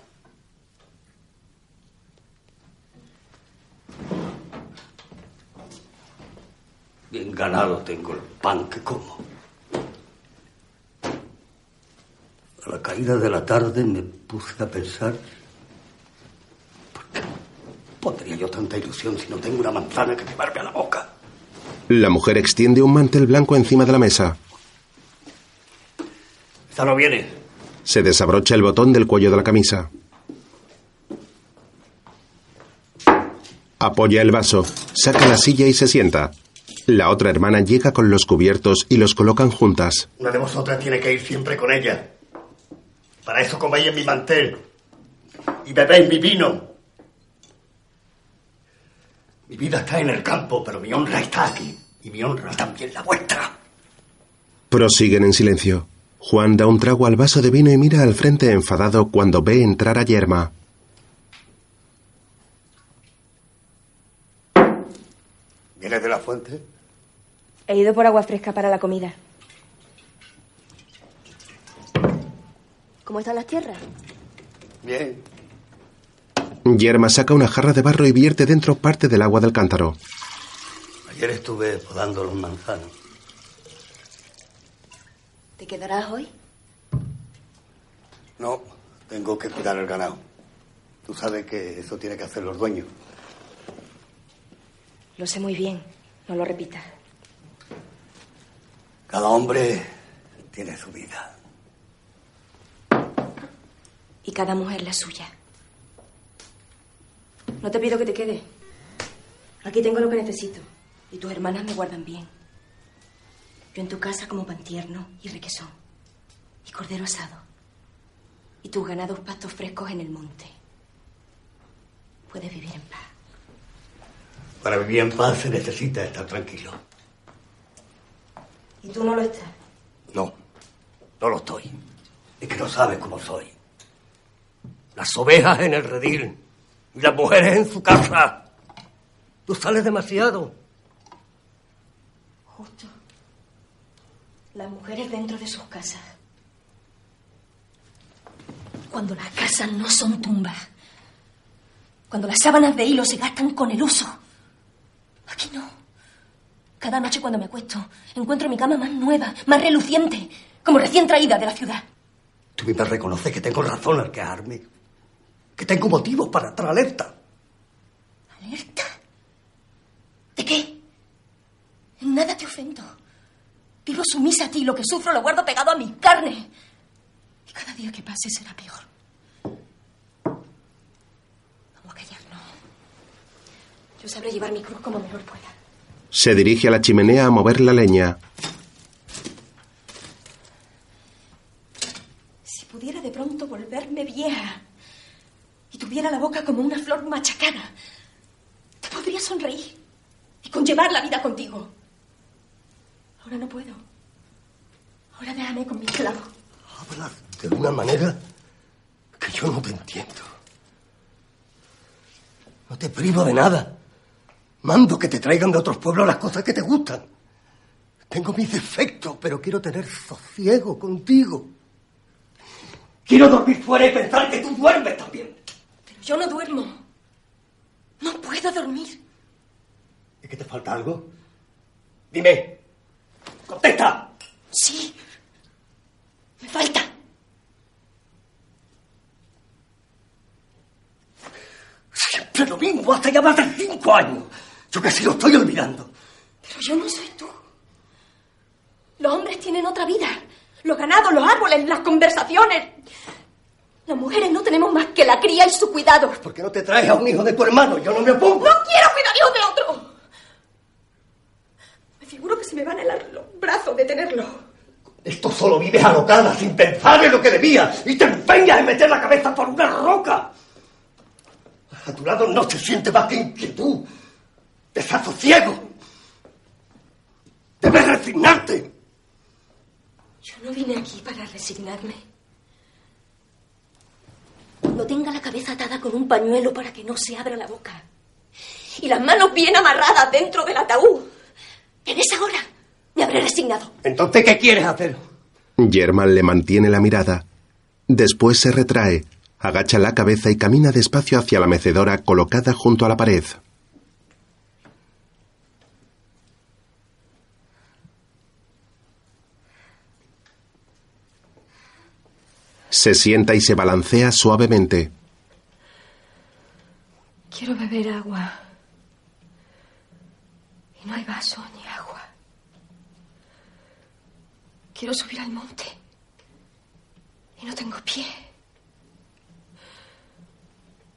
Bien ganado tengo el pan que como. A la caída de la tarde me puse a pensar, ¿por qué pondría yo tanta ilusión si no tengo una manzana que llevarme a la boca? La mujer extiende un mantel blanco encima de la mesa. Esta no viene. Se desabrocha el botón del cuello de la camisa. Apoya el vaso, saca la silla y se sienta. La otra hermana llega con los cubiertos y los colocan juntas. Una de vosotras tiene que ir siempre con ella. Para eso coméis en mi mantel y bebéis mi vino. Mi vida está en el campo, pero mi honra está aquí. Y mi honra también la vuestra. Prosiguen en silencio. Juan da un trago al vaso de vino y mira al frente enfadado cuando ve entrar a Yerma. ¿Vienes de la fuente? He ido por agua fresca para la comida. ¿Cómo están las tierras? Bien. Yerma saca una jarra de barro y vierte dentro parte del agua del cántaro. Ayer estuve podando los manzanos. ¿Te quedarás hoy? No, tengo que cuidar el ganado. Tú sabes que eso tiene que hacer los dueños. Lo sé muy bien. No lo repitas. Cada hombre tiene su vida. Y cada mujer la suya. No te pido que te quedes. Aquí tengo lo que necesito. Y tus hermanas me guardan bien. Yo en tu casa como pan tierno y requesón. Y cordero asado. Y tus ganados pastos frescos en el monte. Puedes vivir en paz. Para vivir en paz se necesita estar tranquilo. Y tú no lo estás. No, no lo estoy. Es que no sabes cómo soy. Las ovejas en el redil y las mujeres en su casa. Tú sales demasiado. Justo. Las mujeres dentro de sus casas. Cuando las casas no son tumbas. Cuando las sábanas de hilo se gastan con el uso. Aquí no. Cada noche cuando me acuesto, encuentro mi cama más nueva, más reluciente, como recién traída de la ciudad. Tú misma reconoces que tengo razón al quejarme. Que tengo motivos para estar alerta. ¿Alerta? ¿De qué? En nada te ofendo. Vivo sumisa a ti, lo que sufro lo guardo pegado a mi carne. Y cada día que pase será peor. Vamos a callarnos. Yo sabré llevar mi cruz como mejor pueda. Se dirige a la chimenea a mover la leña. Si pudiera de pronto volverme vieja y tuviera la boca como una flor machacada, te podría sonreír y conllevar la vida contigo. Ahora no puedo. Ahora déjame con mi clavo. Hablas de una manera que yo no te entiendo. No te privo de nada. Mando que te traigan de otros pueblos las cosas que te gustan. Tengo mis defectos, pero quiero tener sosiego contigo. Quiero dormir fuera y pensar que tú duermes también. Pero yo no duermo. No puedo dormir. ¿Es que te falta algo? Dime. ¡Contesta! Sí. Me falta. Siempre lo mismo, hace ya más de cinco años. Yo casi lo estoy olvidando. Pero yo no soy tú. Los hombres tienen otra vida. Los ganados, los árboles, las conversaciones. Las mujeres no tenemos más que la cría y su cuidado. ¿Por qué no te traes a un hijo de tu hermano? Yo no me opongo. ¡No quiero cuidar hijos de figuro que se me van a helar los brazos de tenerlo. Esto solo vives alocada, sin pensar en lo que debía, y te empeñas en meter la cabeza por una roca. A tu lado no se siente más que inquietud, desasosiego. Debes resignarte. Yo no vine aquí para resignarme. Cuando tenga la cabeza atada con un pañuelo para que no se abra la boca y las manos bien amarradas dentro del ataúd, en esa hora me habré resignado. Entonces, ¿qué quieres hacer? Germán le mantiene la mirada. Después se retrae, agacha la cabeza y camina despacio hacia la mecedora colocada junto a la pared. Se sienta y se balancea suavemente. Quiero beber agua. Y no hay vaso ni agua. Quiero subir al monte. Y no tengo pie.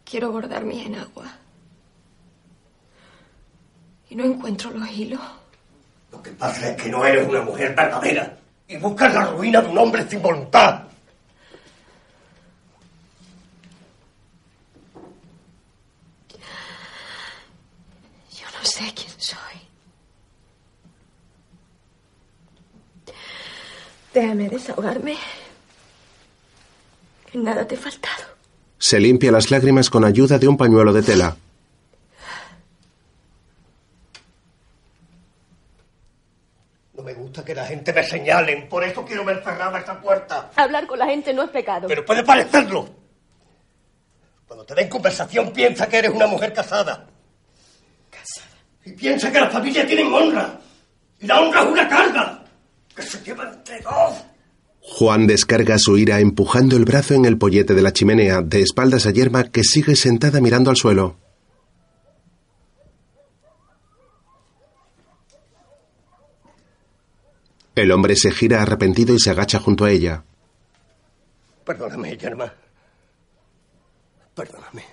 Quiero bordarme en agua. Y no encuentro los hilos. Lo que pasa es que no eres una mujer verdadera y buscas la ruina de un hombre sin voluntad. Yo no sé quién soy. Déjame desahogarme. En nada te he faltado. Se limpia las lágrimas con ayuda de un pañuelo de tela. No me gusta que la gente me señalen, por eso quiero ver cerrada esta puerta. Hablar con la gente no es pecado. Pero puede parecerlo. Cuando te den conversación, piensa que eres una mujer casada. Casada. Y piensa que la familia tiene honra. Y la honra es una carga que se lleva entre dos. Juan descarga su ira empujando el brazo en el pollete de la chimenea, de espaldas a Yerma, que sigue sentada mirando al suelo. El hombre se gira arrepentido y se agacha junto a ella. Perdóname, Yerma. Perdóname.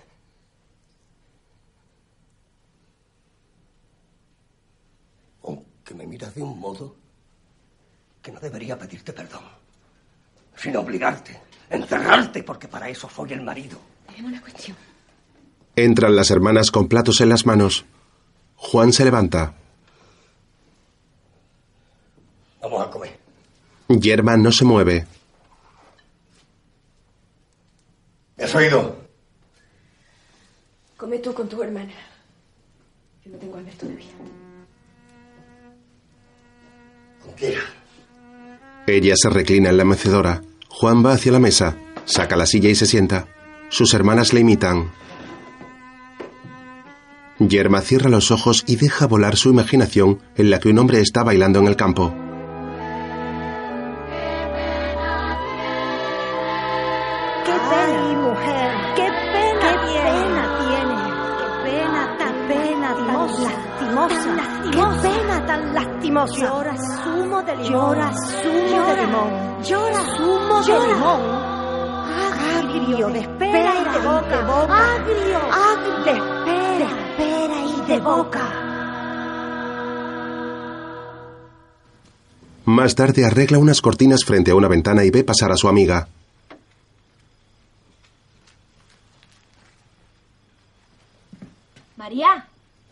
Aunque me miras de un modo que no debería pedirte perdón, sino obligarte, encerrarte, porque para eso soy el marido. Tenemos una cuestión. Entran las hermanas con platos en las manos. Juan se levanta. Vamos a comer. Yerma no se mueve. ¿Me has oído? Come tú con tu hermana. Yo no tengo hambre todavía. Quiera. Ella se reclina en la mecedora. Juan va hacia la mesa, saca la silla y se sienta. Sus hermanas le imitan. Yerma cierra los ojos y deja volar su imaginación en la que un hombre está bailando en el campo. Lastimosa! Llora zumo de limón. Llora zumo de limón. Llora zumo de limón. Agrio de espera y de boca. Agrio, agrio de espera, espera y de boca. Más tarde arregla unas cortinas frente a una ventana y ve pasar a su amiga. María,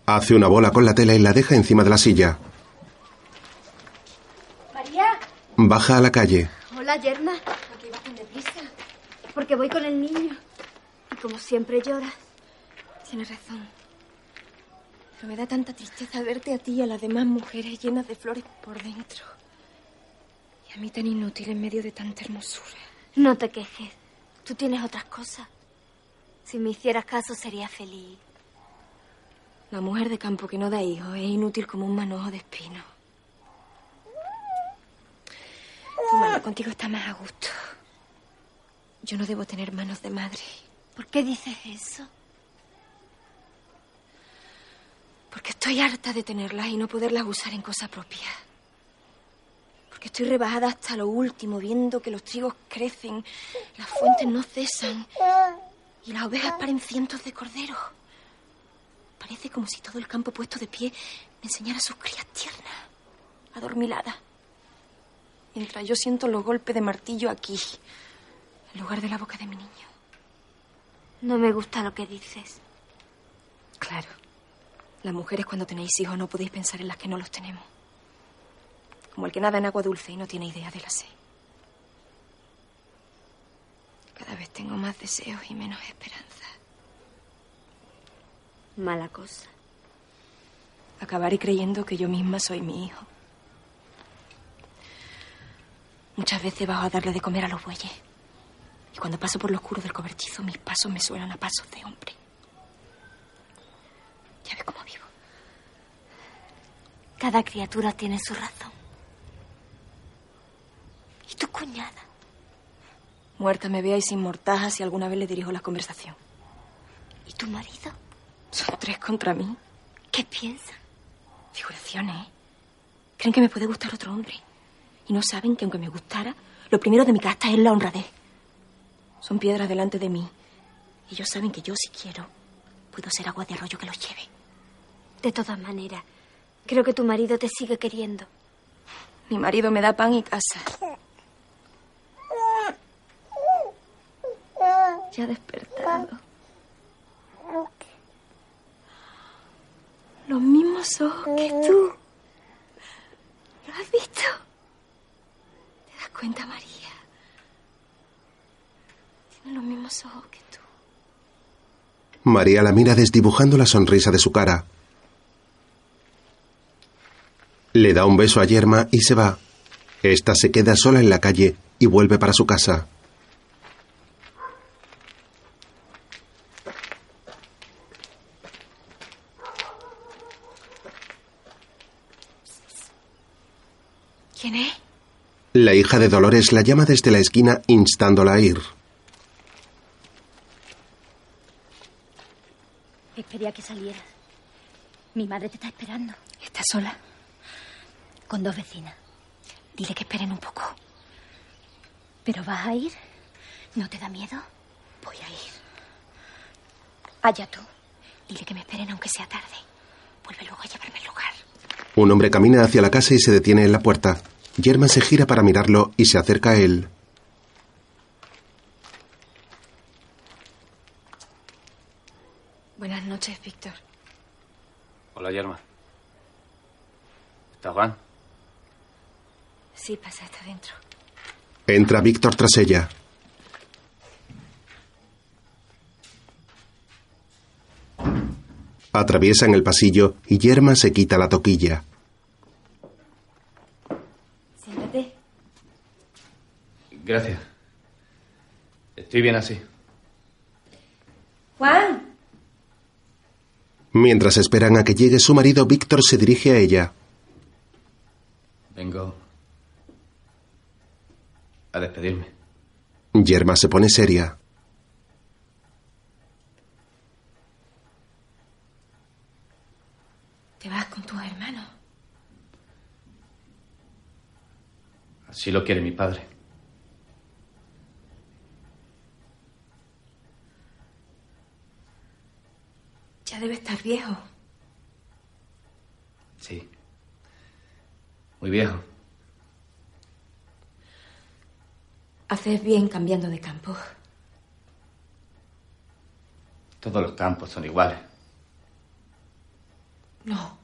Hace una bola con la tela y la deja encima de la silla. María. Baja a la calle. Hola, Yerma. ¿Por qué ibas tan deprisa? Porque voy con el niño. Y como siempre lloras. Tienes razón. Pero me da tanta tristeza verte a ti y a las demás mujeres llenas de flores por dentro. Y a mí tan inútil en medio de tanta hermosura. No te quejes. Tú tienes otras cosas. Si me hicieras caso, sería feliz. La mujer de campo que no da hijos es inútil como un manojo de espino. Tu mano contigo está más a gusto. Yo no debo tener manos de madre. ¿Por qué dices eso? Porque estoy harta de tenerlas y no poderlas usar en cosa propia. Porque estoy rebajada hasta lo último, viendo que los trigos crecen, las fuentes no cesan y las ovejas paren cientos de corderos. Parece como si todo el campo puesto de pie me enseñara sus crías tiernas, adormiladas. Mientras yo siento los golpes de martillo aquí, en lugar de la boca de mi niño. No me gusta lo que dices. Claro. Las mujeres cuando tenéis hijos no podéis pensar en las que no los tenemos. Como el que nada en agua dulce y no tiene idea de la sed. Cada vez tengo más deseos y menos esperanza. Mala cosa. Acabaré creyendo que yo misma soy mi hijo. Muchas veces bajo a darle de comer a los bueyes. Y cuando paso por lo oscuro del cobertizo, mis pasos me suenan a pasos de hombre. Ya ves cómo vivo. Cada criatura tiene su razón. ¿Y tu cuñada? Muerta me veáis sin mortaja si alguna vez le dirijo la conversación. ¿Y tu marido? Son tres contra mí. ¿Qué piensan? Figuraciones. Creen que me puede gustar otro hombre. Y no saben que aunque me gustara, lo primero de mi casta es la honradez. Son piedras delante de mí. Y ellos saben que yo, si quiero, puedo ser agua de arroyo que los lleve. De todas maneras, creo que tu marido te sigue queriendo. Mi marido me da pan y casa. Ya ha despertado. Los mismos ojos que tú. ¿Lo has visto? ¿Te das cuenta, María? Tiene los mismos ojos que tú. María la mira desdibujando la sonrisa de su cara. Le da un beso a Yerma y se va. Esta se queda sola en la calle y vuelve para su casa. ¿Quién es? La hija de Dolores la llama desde la esquina instándola a ir. Esperé a que salieras. Mi madre te está esperando. ¿Estás sola? Con dos vecinas. Dile que esperen un poco. ¿Pero vas a ir? ¿No te da miedo? Voy a ir. Allá tú. Dile que me esperen aunque sea tarde. Vuelve luego a llevarme al lugar. Un hombre camina hacia la casa y se detiene en la puerta. Yerma se gira para mirarlo y se acerca a él. Buenas noches, Víctor. Hola, Yerma. ¿Está Juan? Sí, pasa, está dentro. Entra Víctor tras ella. Atraviesan el pasillo y Yerma se quita la toquilla. Siéntate. Gracias. Estoy bien así. Juan. Mientras esperan a que llegue su marido, Víctor se dirige a ella. Vengo a despedirme. Yerma se pone seria. Te vas con tus hermanos. Así lo quiere mi padre. Ya debe estar viejo. Sí. Muy viejo. Haces bien cambiando de campo. Todos los campos son iguales. No.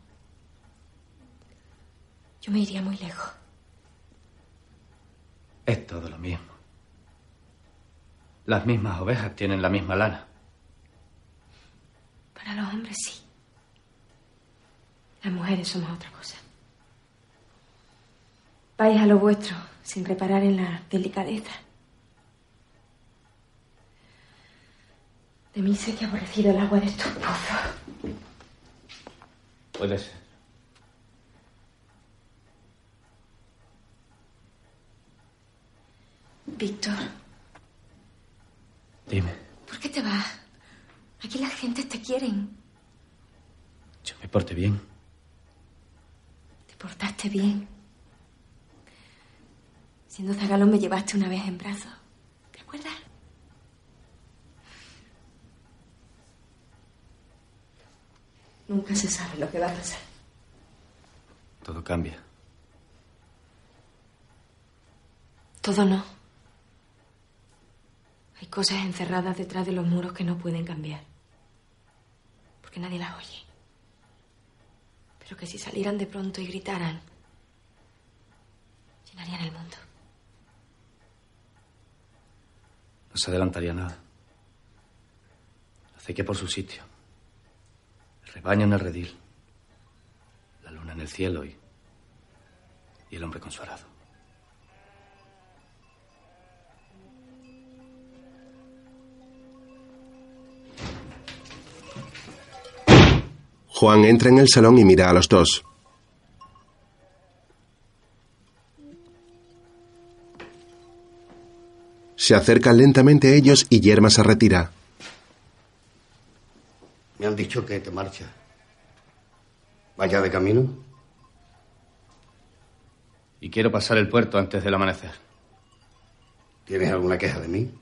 Yo me iría muy lejos. Es todo lo mismo. Las mismas ovejas tienen la misma lana. Para los hombres sí. Las mujeres somos otra cosa. Vais a lo vuestro sin reparar en la delicadeza. De mí sé que ha aborrecido el agua de estos pozos. Puede ser. Víctor, Dime, ¿por qué te vas? Aquí las gentes te quieren. yo me porté bien. Te portaste bien. Siendo zagalón me llevaste una vez en brazos. ¿Te acuerdas? Nunca se sabe lo que va a pasar. Todo cambia. Todo no. Hay cosas encerradas detrás de los muros que no pueden cambiar. Porque nadie las oye. Pero que si salieran de pronto y gritaran, llenarían el mundo. No se adelantaría nada. Hace que por su sitio. El rebaño en el redil. La luna en el cielo y. y el hombre con su arado. Juan entra en el salón y mira a los dos. Se acerca lentamente a ellos y Yerma se retira. Me han dicho que te marchas. ¿Vaya de camino? Y quiero pasar el puerto antes del amanecer. ¿Tienes alguna queja de mí?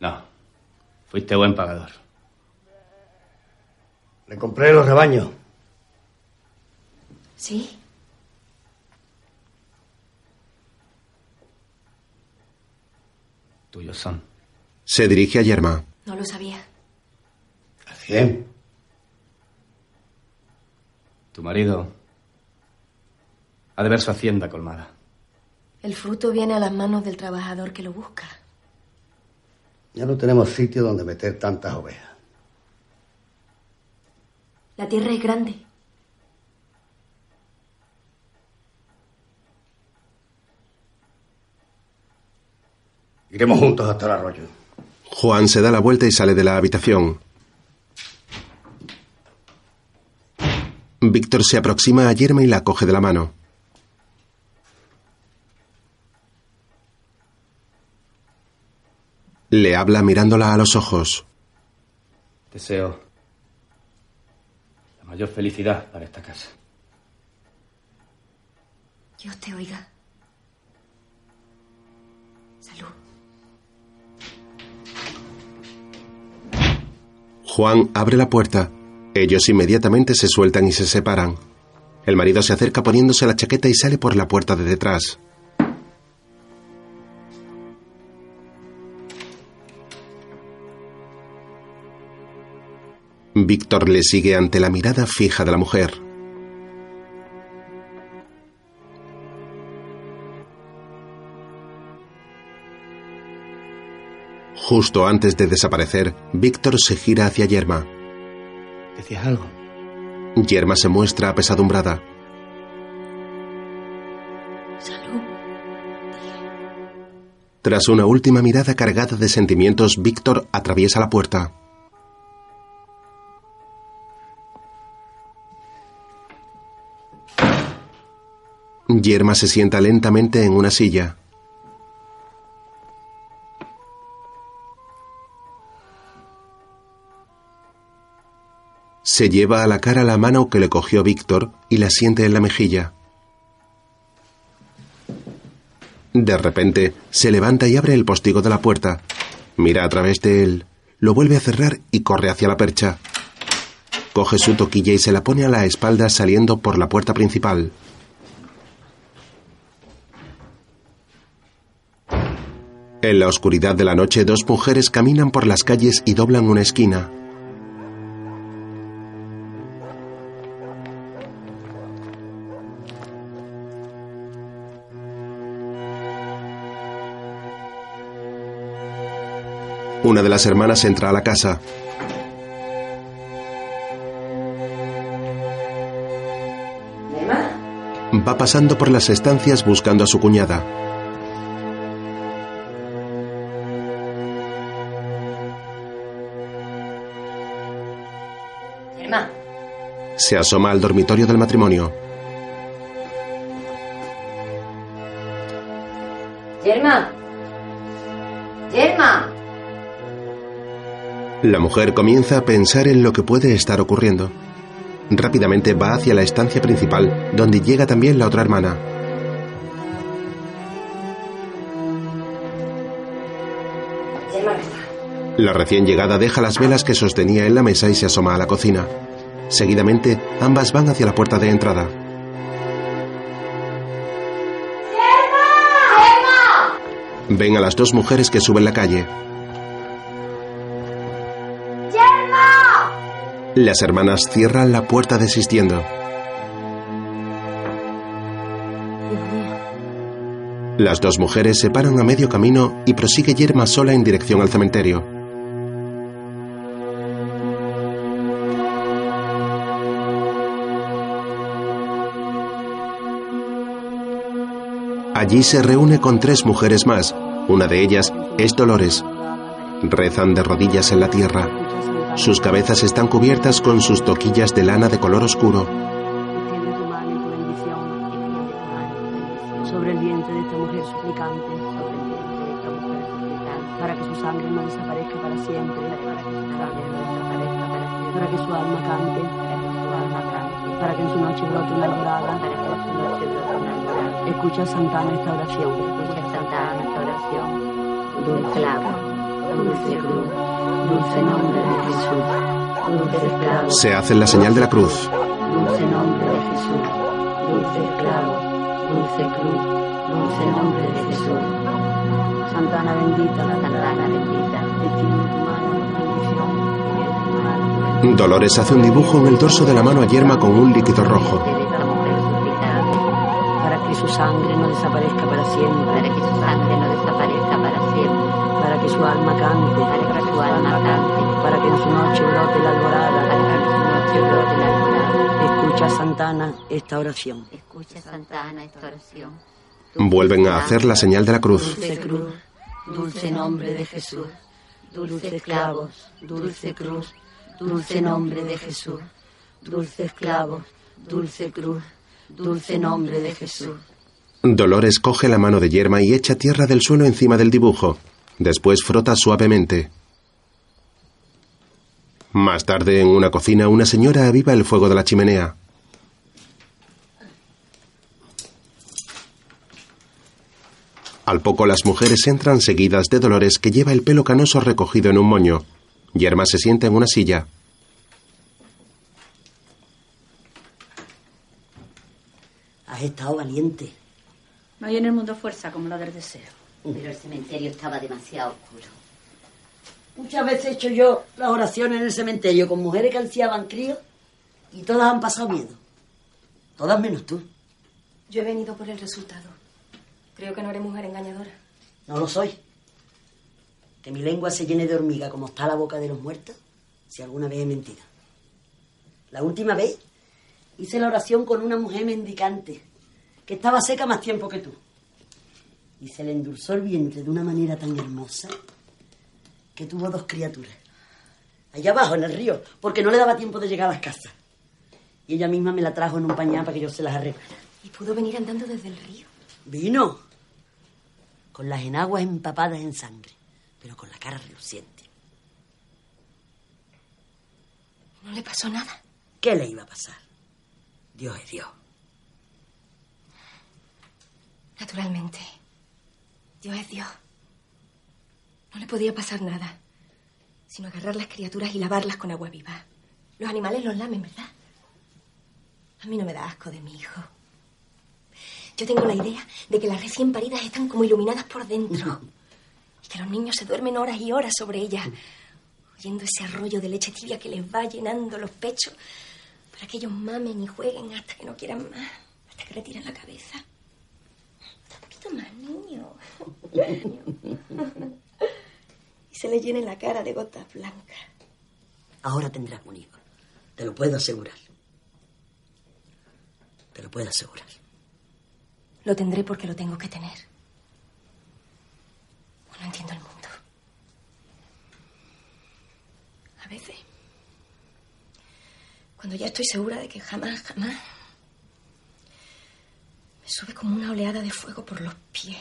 No. Fuiste buen pagador. Le compré los rebaños. ¿Sí? Tuyos son. Se dirige a Yerma. No lo sabía. Al cien. Tu marido ha de ver su hacienda colmada. El fruto viene a las manos del trabajador que lo busca. Ya no tenemos sitio donde meter tantas ovejas. La tierra es grande. Iremos juntos hasta el arroyo. Juan se da la vuelta y sale de la habitación. Víctor se aproxima a Yerma y la coge de la mano. Le habla mirándola a los ojos. Deseo mayor felicidad para esta casa. Dios te oiga. Salud. Juan abre la puerta. Ellos inmediatamente se sueltan y se separan. El marido se acerca poniéndose la chaqueta y sale por la puerta de detrás. Víctor le sigue ante la mirada fija de la mujer. Justo antes de desaparecer, Víctor se gira hacia Yerma. ¿Decías algo? Yerma se muestra apesadumbrada. Salud. Tras una última mirada cargada de sentimientos, Víctor atraviesa la puerta. Yerma se sienta lentamente en una silla. Se lleva a la cara la mano que le cogió Víctor y la siente en la mejilla. De repente, se levanta y abre el postigo de la puerta. Mira a través de él, lo vuelve a cerrar y corre hacia la percha. Coge su toquilla y se la pone a la espalda saliendo por la puerta principal. En la oscuridad de la noche, dos mujeres caminan por las calles y doblan una esquina. Una de las hermanas entra a la casa. Va pasando por las estancias buscando a su cuñada. Se asoma al dormitorio del matrimonio. Yerma. Yerma. La mujer comienza a pensar en lo que puede estar ocurriendo. Rápidamente va hacia la estancia principal, donde llega también la otra hermana. La recién llegada deja las velas que sostenía en la mesa y se asoma a la cocina. Seguidamente, ambas van hacia la puerta de entrada. ¡Yerma! Ven a las dos mujeres que suben la calle. ¡Yerma! Las hermanas cierran la puerta desistiendo. Las dos mujeres se paran a medio camino y prosigue Yerma sola en dirección al cementerio. Allí se reúne con tres mujeres más. Una de ellas es Dolores. Rezan de rodillas en la tierra. Sus cabezas están cubiertas con sus toquillas de lana de color oscuro. Escucha Santana esta oración, escucha Santana esta oración, dulce clavo, dulce cruz, dulce nombre de Jesús, dulce esclavo. Se hacen la señal de la cruz. Dulce nombre de Jesús, dulce esclavo, dulce cruz, dulce nombre de Jesús. Bendita, Santana bendita, tu mano, bendición, extiende tu mano, bendición. Dolores hace un dibujo en el dorso de la mano a Yerma con un líquido rojo. Para que su sangre no desaparezca para siempre, para que su sangre no desaparezca para siempre, para que su alma cante, para que su alma cante, para que en su noche brote la alborada, para que en su noche brote la alborada. Escucha Santana esta oración. Escucha, Santana, esta oración. Vuelven a hacer la señal de la cruz. Dulce cruz, dulce nombre de Jesús, dulce esclavos, dulce cruz, dulce nombre de Jesús, dulce esclavos, dulce cruz, dulce nombre de Jesús. Dolores coge la mano de Yerma y echa tierra del suelo encima del dibujo. Después frota suavemente. Más tarde, en una cocina, una señora aviva el fuego de la chimenea. Al poco las mujeres entran seguidas de Dolores que lleva el pelo canoso recogido en un moño. Yerma se sienta en una silla. Has estado valiente. No hay en el mundo fuerza como la del deseo. Pero el cementerio estaba demasiado oscuro. Muchas veces he hecho yo las oraciones en el cementerio con mujeres que ansiaban críos y todas han pasado miedo. Todas menos tú. Yo he venido por el resultado. Creo que no eres mujer engañadora. No lo soy. Que mi lengua se llene de hormiga como está la boca de los muertos, si alguna vez he mentido. La última vez hice la oración con una mujer mendicante, que estaba seca más tiempo que tú. Y se le endulzó el vientre de una manera tan hermosa que tuvo dos criaturas. Allá abajo, en el río, porque no le daba tiempo de llegar a las casas. Y ella misma me la trajo en un pañal para que yo se las arreglara. Y pudo venir andando desde el río. Vino. Con las enaguas empapadas en sangre, pero con la cara reluciente. No le pasó nada. ¿Qué le iba a pasar? Dios es Dios. Naturalmente. Dios es Dios. No le podía pasar nada, sino agarrar las criaturas y lavarlas con agua viva. Los animales los lamen, ¿verdad? A mí no me da asco de mi hijo. Yo tengo la idea de que las recién paridas están como iluminadas por dentro. Y que los niños se duermen horas y horas sobre ellas, oyendo ese arroyo de leche tibia que les va llenando los pechos para que ellos mamen y jueguen hasta que no quieran más, hasta que retiren la cabeza. Poquito más, niño. y se le llene la cara de gotas blancas. Ahora tendrás un hijo. Te lo puedo asegurar. Te lo puedo asegurar. Lo tendré porque lo tengo que tener. No entiendo el mundo. A veces, cuando ya estoy segura de que jamás, jamás, sube como una oleada de fuego por los pies.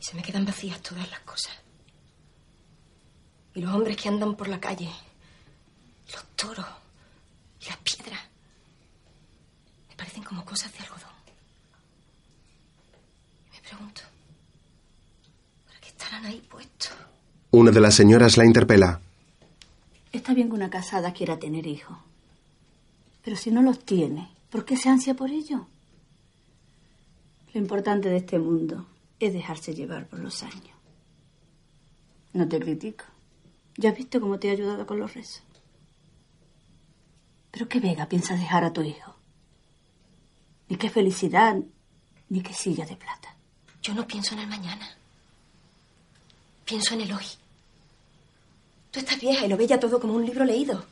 Y se me quedan vacías todas las cosas. Y los hombres que andan por la calle, los toros y las piedras, me parecen como cosas de algodón. Y me pregunto, ¿para qué estarán ahí puestos? Una de las señoras la interpela. Está bien que una casada quiera tener hijos. Pero si no los tiene, ¿por qué se ansia por ello? Lo importante de este mundo es dejarse llevar por los años. No te critico. Ya has visto cómo te he ayudado con los rezos. Pero qué vega piensas dejar a tu hijo. Ni qué felicidad, ni qué silla de plata. Yo no pienso en el mañana. Pienso en el hoy. Tú estás vieja y lo ves ya todo como un libro leído.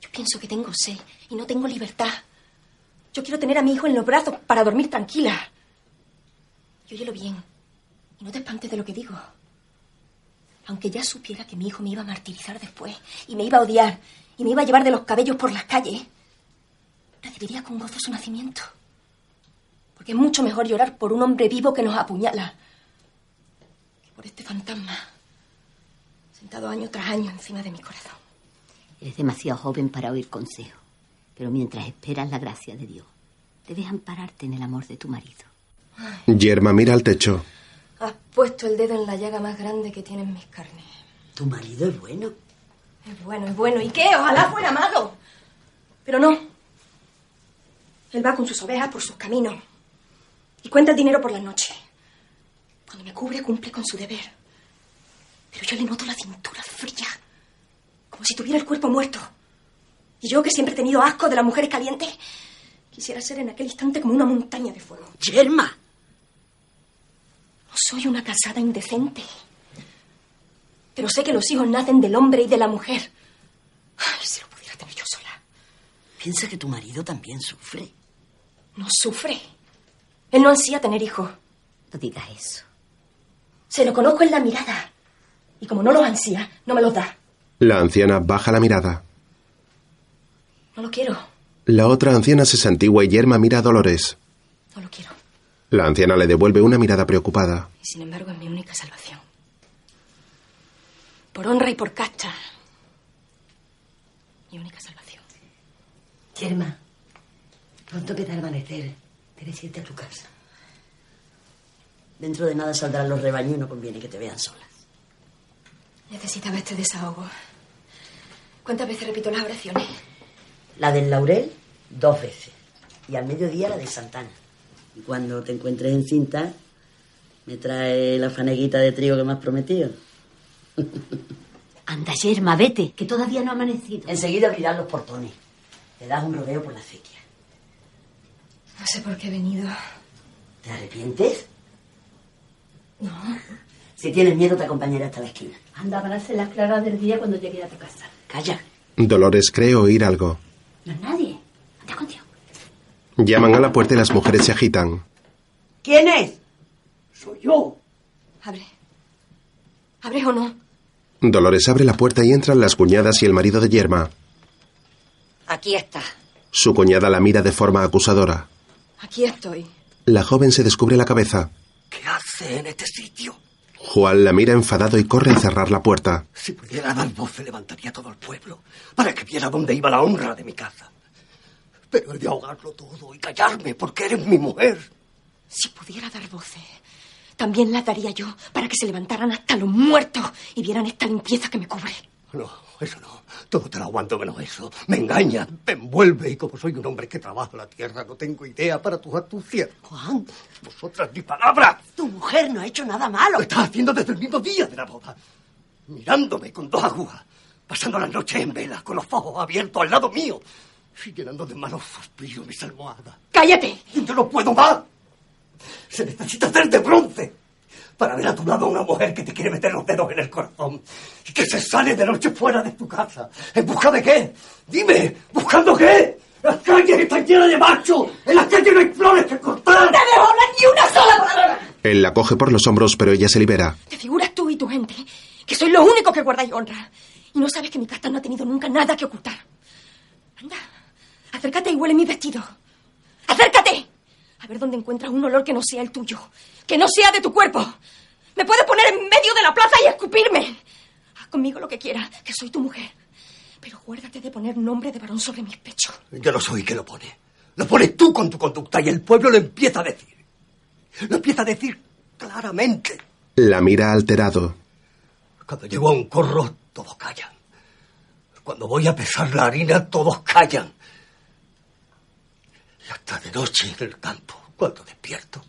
Yo pienso que tengo sed y no tengo libertad. Yo quiero tener a mi hijo en los brazos para dormir tranquila. Y óyelo bien. Y no te espantes de lo que digo. Aunque ya supiera que mi hijo me iba a martirizar después y me iba a odiar y me iba a llevar de los cabellos por las calles, recibiría con gozo su nacimiento. Porque es mucho mejor llorar por un hombre vivo que nos apuñala que por este fantasma sentado año tras año encima de mi corazón. Eres demasiado joven para oír consejo, pero mientras esperas la gracia de Dios, debes ampararte en el amor de tu marido. Yerma mira al techo. Has puesto el dedo en la llaga más grande que tienen mis carnes. Tu marido es bueno. Es bueno, es bueno. ¿Y qué? Ojalá fuera malo. Pero no. Él va con sus ovejas por sus caminos. Y cuenta el dinero por la noche. Cuando me cubre, cumple con su deber. Pero yo le noto la cintura fría. Como si tuviera el cuerpo muerto. Y yo, que siempre he tenido asco de las mujeres calientes, quisiera ser en aquel instante como una montaña de fuego. Yerma. No soy una casada indecente. Pero sé que los hijos nacen del hombre y de la mujer. Ay, si lo pudiera tener yo sola. Piensa que tu marido también sufre. No sufre. Él no ansía tener hijos. No digas eso. Se lo conozco en la mirada. Y como no los ansía, no me los da. La anciana baja la mirada. No lo quiero. La otra anciana se santigua y Yerma mira a Dolores. No lo quiero. La anciana le devuelve una mirada preocupada. Y sin embargo es mi única salvación. Por honra y por casta. Mi única salvación. Yerma, pronto empieza a amanecer. Debes irte a tu casa. Dentro de nada saldrán los rebaños y no conviene que te vean solas. Necesitaba este desahogo. ¿Cuántas veces repito las oraciones? La del laurel, dos veces. Y al mediodía la de Santana. Y cuando te encuentres en cinta, me trae la faneguita de trigo que me has prometido. Anda, Yerma, vete, que todavía no ha amanecido. Enseguida abrirán los portones. Le das un rodeo por la acequia. No sé por qué he venido. ¿Te arrepientes? No. Si tienes miedo, te acompañaré hasta la esquina. Anda, van a ser las claras del día cuando llegue a tu casa. Calla. Dolores cree oír algo. No es nadie. Anda contigo. Llaman a la puerta y las mujeres se agitan. ¿Quién es? Soy yo. Abre. ¿Abres o no? Dolores abre la puerta y entran las cuñadas y el marido de Yerma. Aquí está. Su cuñada la mira de forma acusadora. Aquí estoy. La joven se descubre la cabeza. ¿Qué hace en este sitio? Juan la mira enfadado y corre a cerrar la puerta. Si pudiera dar voz, se levantaría todo el pueblo para que viera dónde iba la honra de mi casa. Pero he de ahogarlo todo y callarme porque eres mi mujer. Si pudiera dar voces, también las daría yo para que se levantaran hasta los muertos y vieran esta limpieza que me cubre. No, eso no. Todo te lo aguanto menos eso. Me engaña, me envuelve y como soy un hombre que trabaja la tierra, no tengo idea para tus astucias. Juan, Vosotras ni palabra. tu mujer no ha hecho nada malo. Lo estás haciendo desde el mismo día de la boda. Mirándome con dos agujas, pasando las noches en vela, con los ojos abiertos al lado mío, y llenando de malos suspiros mis almohadas. ¡Cállate! Yo no puedo más. Se necesita ser de bronce para ver a tu lado a una mujer que te quiere meter los dedos en el corazón y que se sale de noche fuera de tu casa. ¿En busca de qué? Dime, ¿buscando qué? Las calles están llenas de machos. En las calles no hay flores que cortar. ¡No te dejo hablar ni una sola palabra! Él la coge por los hombros, pero ella se libera. ¿Te figuras tú y tu gente que sois los únicos que guardáis honra? Y no sabes que mi casta no ha tenido nunca nada que ocultar. Anda, acércate y huele mis vestidos. ¡Acércate! A ver dónde encuentras un olor que no sea el tuyo. Que no sea de tu cuerpo. Me puedes poner en medio de la plaza y escupirme. Haz conmigo lo que quieras, que soy tu mujer. Pero guárdate de poner nombre de varón sobre mis pechos. Yo no soy que lo pone. Lo pones tú con tu conducta y el pueblo lo empieza a decir. Lo empieza a decir claramente. La mira alterado. Cuando llego a un corro, todos callan. Cuando voy a pesar la harina, todos callan. Y hasta de noche en el campo, cuando despierto,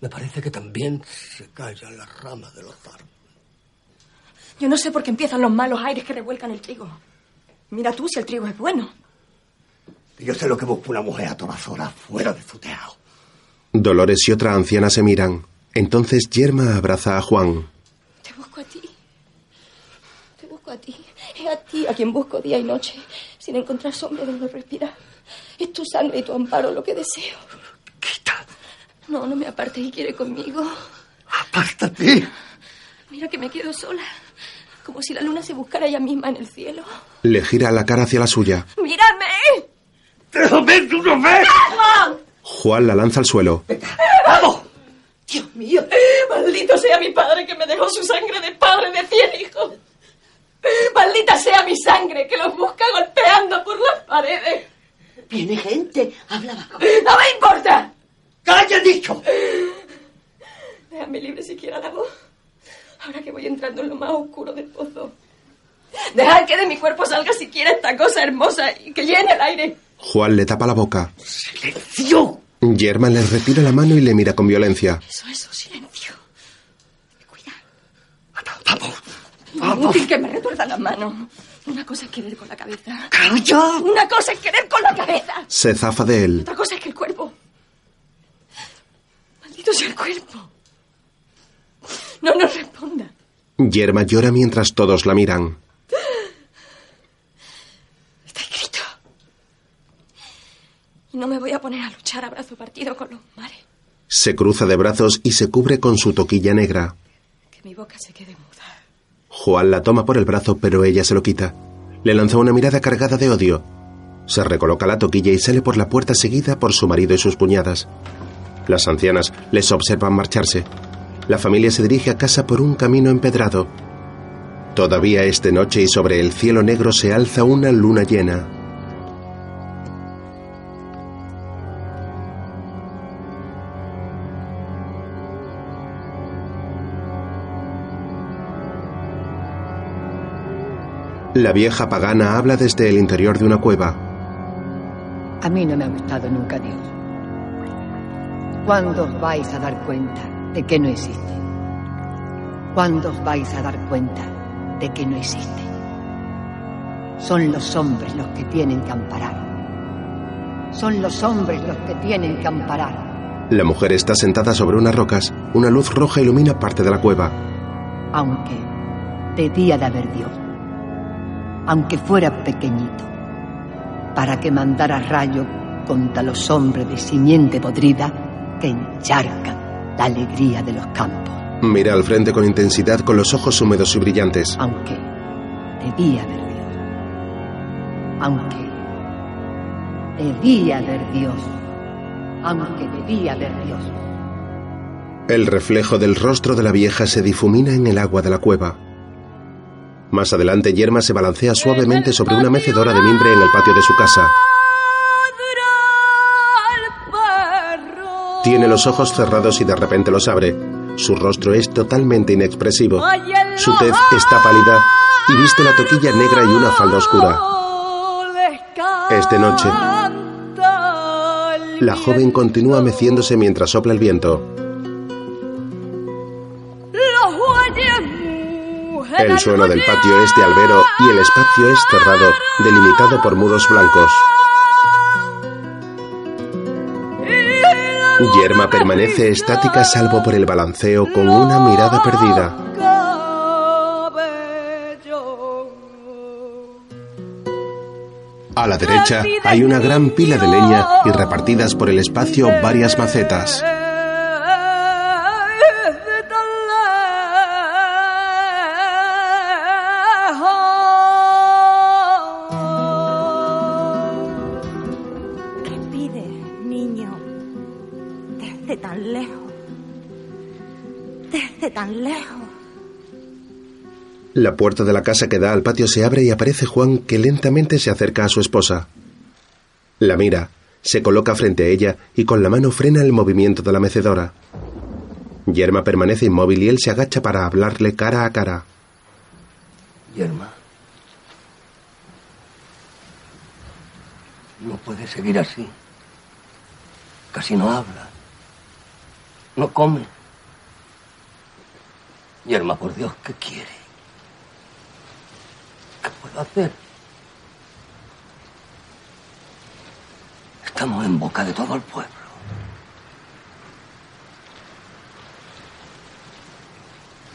Me parece que también se callan las ramas de los árboles. Yo no sé por qué empiezan los malos aires que revuelcan el trigo. Mira tú si el trigo es bueno. Yo sé lo que busca una mujer a todas horas fuera de su teado. Dolores y otra anciana se miran. Entonces Yerma abraza a Juan. Te busco a ti. Te busco a ti. Es a ti a quien busco día y noche, sin encontrar sombra donde respirar. Es tu sangre y tu amparo lo que deseo. Quita. No, no me apartes y quiere conmigo. Apártate. Mira que me quedo sola. Como si la luna se buscara ella misma en el cielo. Le gira la cara hacia la suya. ¡Mírame! ¡Déjame tú no ves! ¡Juan! Juan la lanza al suelo. ¡Vamos! ¡Dios mío! ¡Maldito sea mi padre que me dejó su sangre de padre de cien hijos! ¡Maldita sea mi sangre que los busca golpeando por las paredes! Viene gente. Hablaba con... ¡No me importa! ¡Calla, dicho! Déjame libre siquiera la voz. Ahora que voy entrando en lo más oscuro del pozo. Dejad que de mi cuerpo salga siquiera esta cosa hermosa y que llene el aire. Juan le tapa la boca. ¡Silencio! Yerma le retira la mano y le mira con violencia. Eso, eso, silencio. ¡Vamos! Inútil que me retuerzan las manos. Una cosa es querer con la cabeza. ¡Calla! Una cosa es querer con la cabeza. Se zafa de él. Otra cosa es que el cuerpo. Maldito sea el cuerpo. No nos responda. Yerma llora mientras todos la miran. Está escrito. Y no me voy a poner a luchar a brazo partido con los mares. Se cruza de brazos y se cubre con su toquilla negra. Que mi boca se quede. Juan la toma por el brazo, pero ella se lo quita. Le lanza una mirada cargada de odio. Se recoloca la toquilla y sale por la puerta seguida por su marido y sus cuñadas. Las ancianas les observan marcharse. La familia se dirige a casa por un camino empedrado. Todavía es de noche y sobre el cielo negro se alza una luna llena. La vieja pagana habla desde el interior de una cueva. A mí no me ha gustado nunca Dios. ¿Cuándo os vais a dar cuenta de que no existe? ¿Cuándo os vais a dar cuenta de que no existe? Son los hombres los que tienen que amparar. Son los hombres los que tienen que amparar. La mujer está sentada sobre unas rocas. Una luz roja ilumina parte de la cueva. Aunque debía de haber Dios. Aunque fuera pequeñito. Para que mandara rayo contra los hombres de simiente podrida que encharcan la alegría de los campos. Mira al frente con intensidad con los ojos húmedos y brillantes. Aunque debía haber Dios. Aunque debía haber Dios. Aunque debía haber Dios. El reflejo del rostro de la vieja se difumina en el agua de la cueva. Más adelante, Yerma se balancea suavemente sobre una mecedora de mimbre en el patio de su casa. Tiene los ojos cerrados y de repente los abre. Su rostro es totalmente inexpresivo. Su tez está pálida y viste la toquilla negra y una falda oscura. Es de noche. La joven continúa meciéndose mientras sopla el viento. El suelo del patio es de albero y el espacio es cerrado, delimitado por muros blancos. Yerma permanece estática salvo por el balanceo con una mirada perdida. A la derecha hay una gran pila de leña y repartidas por el espacio varias macetas. La puerta de la casa que da al patio se abre y aparece Juan que lentamente se acerca a su esposa. La mira, se coloca frente a ella y con la mano frena el movimiento de la mecedora. Yerma permanece inmóvil y él se agacha para hablarle cara a cara. Yerma. No puede seguir así. Casi no habla. No come. Yerma, por Dios, ¿qué quiere? ¿Qué puedo hacer? Estamos en boca de todo el pueblo.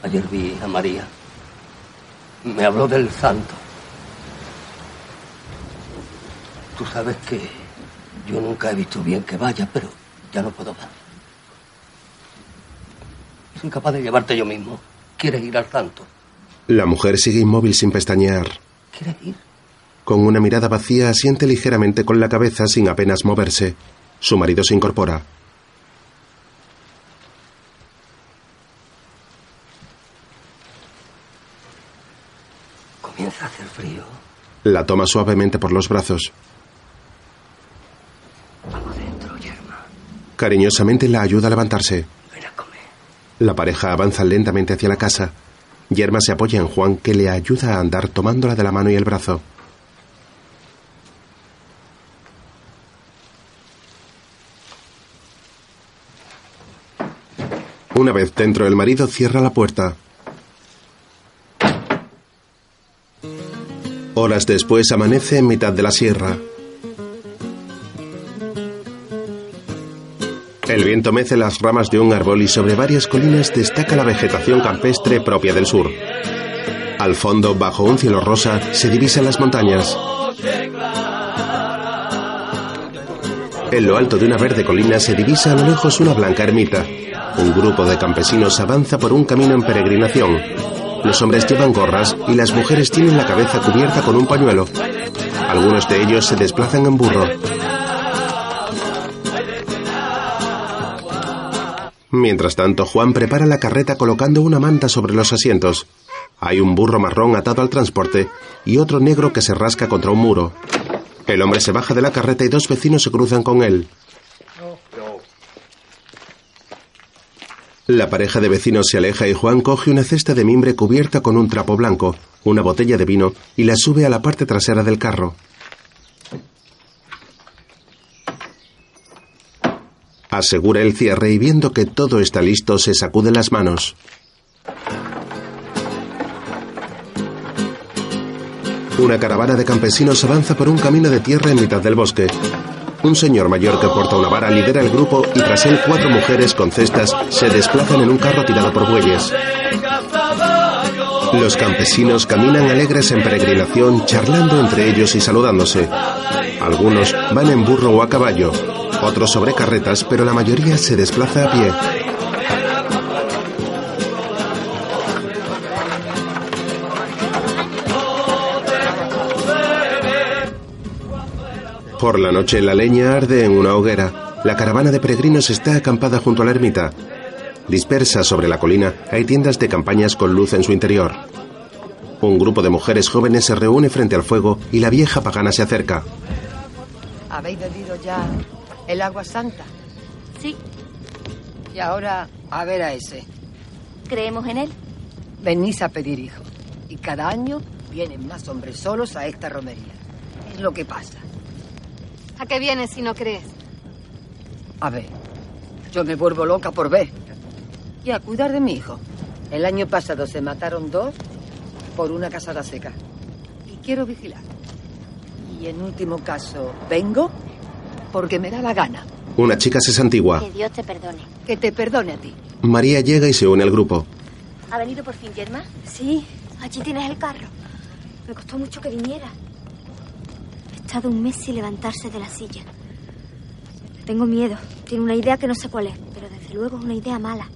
Ayer vi a María. Me habló del santo. Tú sabes que yo nunca he visto bien que vaya, pero ya no puedo más. Soy capaz de llevarte yo mismo. ¿Quieres ir al santo? La mujer sigue inmóvil sin pestañear. ¿Quieres ir? Con una mirada vacía asiente ligeramente con la cabeza sin apenas moverse. Su marido se incorpora. Comienza a hacer frío. La toma suavemente por los brazos. Vamos dentro, Yerma. Cariñosamente la ayuda a levantarse. La pareja avanza lentamente hacia la casa. Yerma se apoya en Juan, que le ayuda a andar tomándola de la mano y el brazo. Una vez dentro, el marido cierra la puerta. Horas después amanece en mitad de la sierra. El viento mece las ramas de un árbol y sobre varias colinas destaca la vegetación campestre propia del sur. Al fondo, bajo un cielo rosa, se divisan las montañas. En lo alto de una verde colina se divisa a lo lejos una blanca ermita. Un grupo de campesinos avanza por un camino en peregrinación. Los hombres llevan gorras y las mujeres tienen la cabeza cubierta con un pañuelo. Algunos de ellos se desplazan en burro. Mientras tanto, Juan prepara la carreta colocando una manta sobre los asientos. Hay un burro marrón atado al transporte y otro negro que se rasca contra un muro. El hombre se baja de la carreta y dos vecinos se cruzan con él. La pareja de vecinos se aleja y Juan coge una cesta de mimbre cubierta con un trapo blanco, una botella de vino y la sube a la parte trasera del carro. Asegura el cierre y viendo que todo está listo se sacude las manos. Una caravana de campesinos avanza por un camino de tierra en mitad del bosque. Un señor mayor que porta una vara lidera el grupo y tras él cuatro mujeres con cestas se desplazan en un carro tirado por bueyes. Los campesinos caminan alegres en peregrinación, charlando entre ellos y saludándose. Algunos van en burro o a caballo, otros sobre carretas, pero la mayoría se desplaza a pie. Por la noche la leña arde en una hoguera. La caravana de peregrinos está acampada junto a la ermita. Dispersa sobre la colina hay tiendas de campañas con luz en su interior. Un grupo de mujeres jóvenes se reúne frente al fuego y la vieja pagana se acerca. ¿Habéis bebido ya el agua santa? Sí, Y ahora a ver a ese. creemos en él. Venís a pedir hijos. Y cada año vienen más hombres solos a esta romería. Es lo que pasa. ¿A qué vienes si no crees? A ver, yo me vuelvo loca por ver. Y a cuidar de mi hijo. El año pasado se mataron dos por una casada seca. Y quiero vigilar. Y en último caso, vengo porque me da la gana. Una chica se santigua. Que Dios te perdone. Que te perdone a ti. María llega y se une al grupo. ¿Ha venido por fin, Yerma? Sí, allí tienes el carro. Me costó mucho que viniera. He estado un mes sin levantarse de la silla. Tengo miedo. Tiene una idea que no sé cuál es, pero desde luego es una idea mala.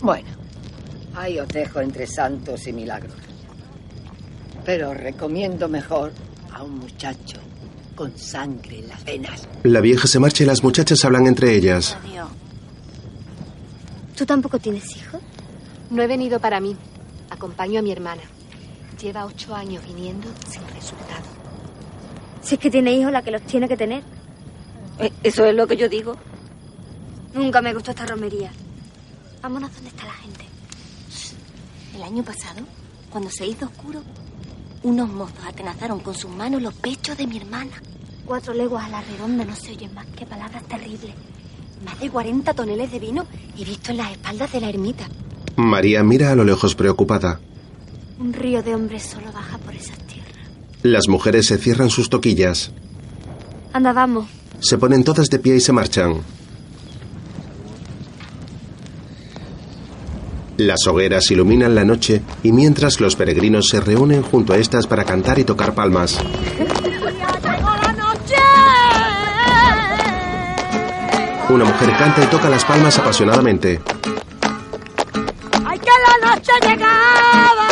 Bueno, ahí os dejo entre santos y milagros. Pero recomiendo mejor a un muchacho con sangre en las venas. La vieja se marcha y las muchachas hablan entre ellas. Adiós. ¿Tú tampoco tienes hijos? No he venido para mí. Acompaño a mi hermana. Lleva ocho años viniendo sin resultado. Si es que tiene hijos, la que los tiene que tener. Eh, Eso es lo que yo digo. Nunca me gustó esta romería. Vámonos donde está la gente. El año pasado, cuando se hizo oscuro, unos mozos atenazaron con sus manos los pechos de mi hermana. Cuatro leguas a la redonda no se oyen más que palabras terribles. Más de 40 toneles de vino he visto en las espaldas de la ermita. María mira a lo lejos preocupada. Un río de hombres solo baja por esas tierras. Las mujeres se cierran sus toquillas. Anda, vamos. Se ponen todas de pie y se marchan. Las hogueras iluminan la noche y mientras los peregrinos se reúnen junto a estas para cantar y tocar palmas. Una mujer canta y toca las palmas apasionadamente. ¡Ay, que la noche llegaba!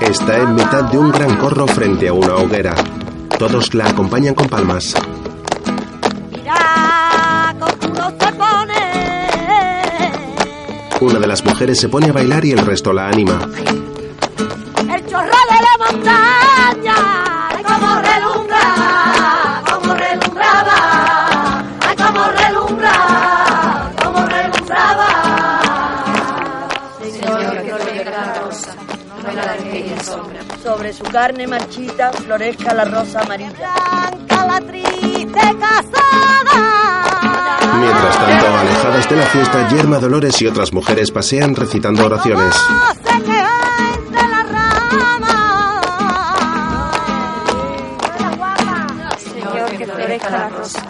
Está en mitad de un gran corro frente a una hoguera. Todos la acompañan con palmas. Una de las mujeres se pone a bailar y el resto la anima. El chorro de la montaña. Ay, cómo relumbra, cómo relumbraba. Ay, cómo relumbra, cómo relumbraba. Señor, que florezca la rosa, no me la dejéis en sombra. Sobre su carne marchita florezca la rosa amarilla. Blanca la triste casada. Mientras tanto, alejadas de la fiesta, Yerma Dolores y otras mujeres pasean recitando oraciones. Señor, que florezca la rosa.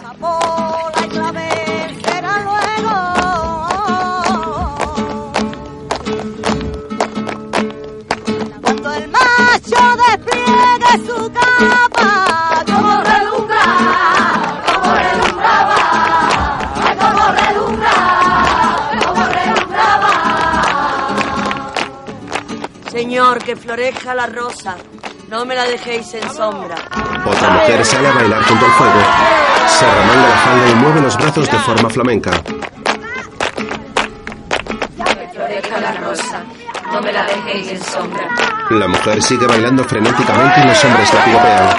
Cuando el macho despliegue su capa, Señor, que florezca la rosa, no me la dejéis en sombra. Otra mujer sale a bailar junto al fuego. Se remanga la falda y mueve los brazos de forma flamenca. Que florezca la rosa, no me la dejéis en sombra. La mujer sigue bailando frenéticamente y los hombres la piropean.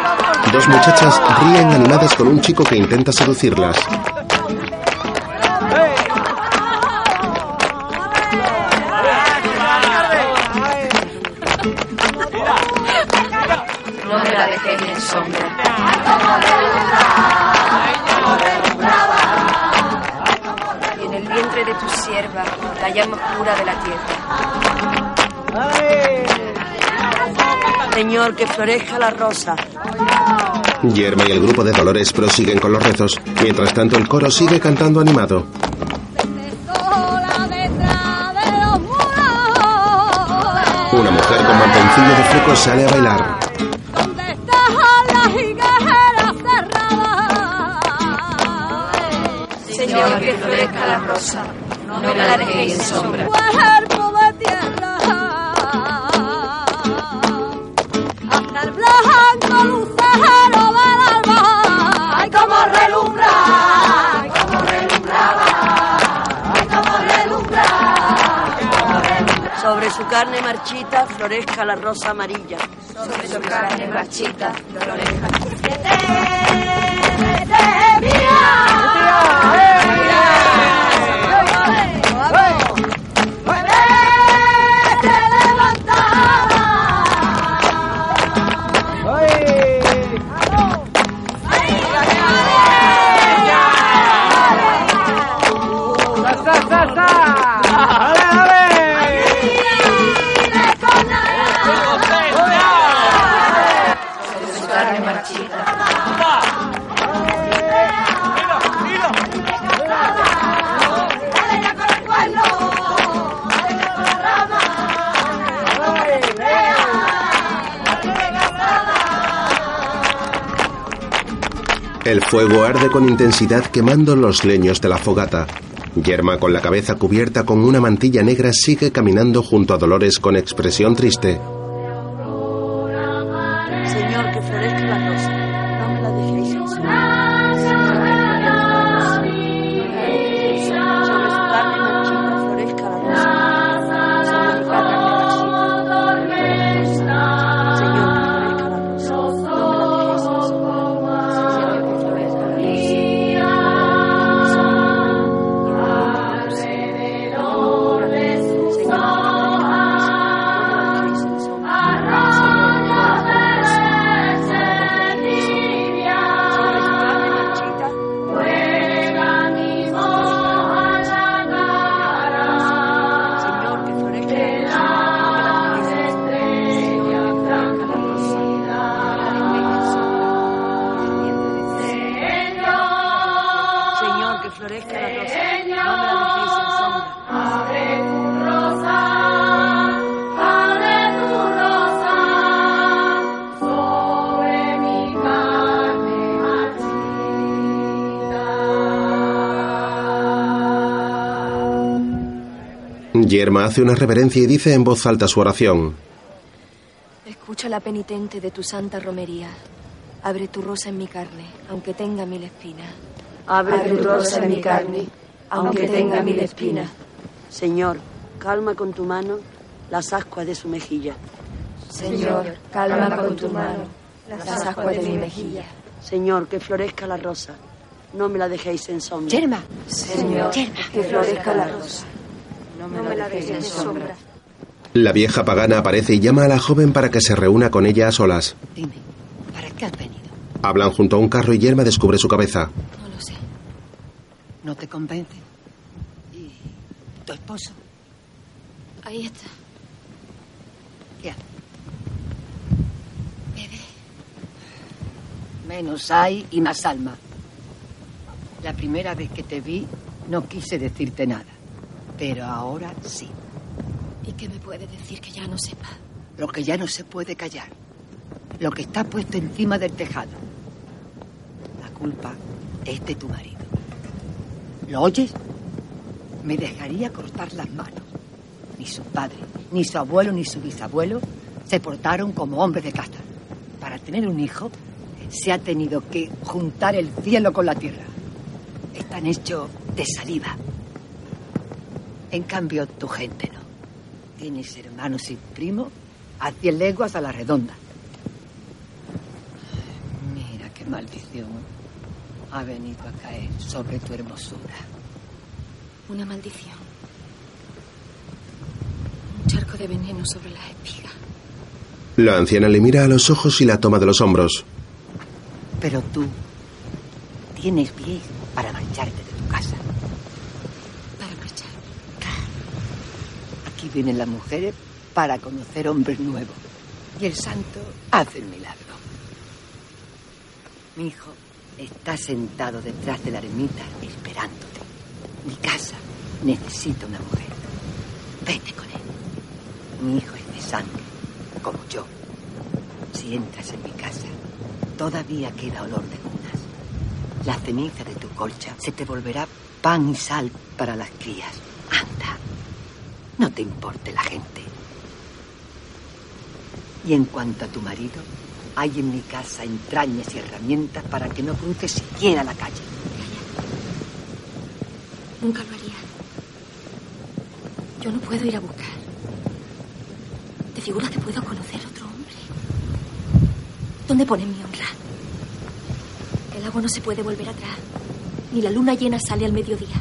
Dos muchachas ríen animadas con un chico que intenta seducirlas. Llama pura de la tierra. Señor, que florezca la rosa. Yerma y el grupo de Dolores prosiguen con los rezos. Mientras tanto, el coro sigue cantando animado. Una mujer con mantoncillo de flecos sale a bailar. ¿Dónde están las higueras cerradas? Señor, que florezca la rosa, no me la dejéis en sombra. Hasta el blanco lucero del alba. Ay, cómo relumbra. Ay, cómo relumbraba. Ay, cómo relumbra. Sobre su carne marchita florezca la rosa amarilla. Sobre su carne marchita, florezca. Sobre El fuego arde con intensidad quemando los leños de la fogata. Yerma, con la cabeza cubierta con una mantilla negra, sigue caminando junto a Dolores con expresión triste. Yerma hace una reverencia y dice en voz alta su oración. Escucha la penitente de tu santa romería. Abre tu rosa en mi carne, aunque tenga mil espinas. Abre tu rosa en mi carne, aunque tenga mil espinas. Señor, calma con tu mano las ascuas de su mejilla. Señor, calma con tu mano las ascuas de mi mejilla. Señor, que florezca la rosa. No me la dejéis en sombra. Yerma. Señor, que florezca la rosa. En sombra. La vieja pagana aparece y llama a la joven para que se reúna con ella a solas. Dime, ¿para qué has venido? Hablan junto a un carro y Yerma descubre su cabeza. No lo sé. ¿No te convence? ¿Y tu esposo? Ahí está. ¿Qué hace? Menos hay y más alma. La primera vez que te vi no quise decirte nada, pero ahora sí. ¿Y qué me puede decir que ya no sepa? Lo que ya no se puede callar. Lo que está puesto encima del tejado. La culpa es de tu marido. ¿Lo oyes? Me dejaría cortar las manos. Ni su padre, ni su abuelo, ni su bisabuelo se portaron como hombres de casa. Para tener un hijo se ha tenido que juntar el cielo con la tierra. Están hechos de saliva. En cambio, tu gente no. Tienes hermanos y primos a cien leguas a la redonda. Mira qué maldición ha venido a caer sobre tu hermosura. Una maldición. Un charco de veneno sobre las espigas. La anciana le mira a los ojos y la toma de los hombros. Pero tú tienes pies para marcharte de tu casa. Para marchar. Aquí vienen las mujeres para conocer hombres nuevos. Y el santo hace el milagro. Mi hijo está sentado detrás de la ermita esperándote. Mi casa necesita una mujer. Vete con él. Mi hijo es de sangre, como yo. Si entras en mi casa, todavía queda olor de cunas. La ceniza de tu colcha se te volverá pan y sal para las crías. Anda, no te importe la gente. Y en cuanto a tu marido, hay en mi casa entrañas y herramientas para que no cruce siquiera la calle. Nunca lo haría. Yo no puedo ir a buscar. ¿Te figuras que puedo conocer otro hombre? ¿Dónde pone mi honra? El agua no se puede volver atrás. Ni la luna llena sale al mediodía.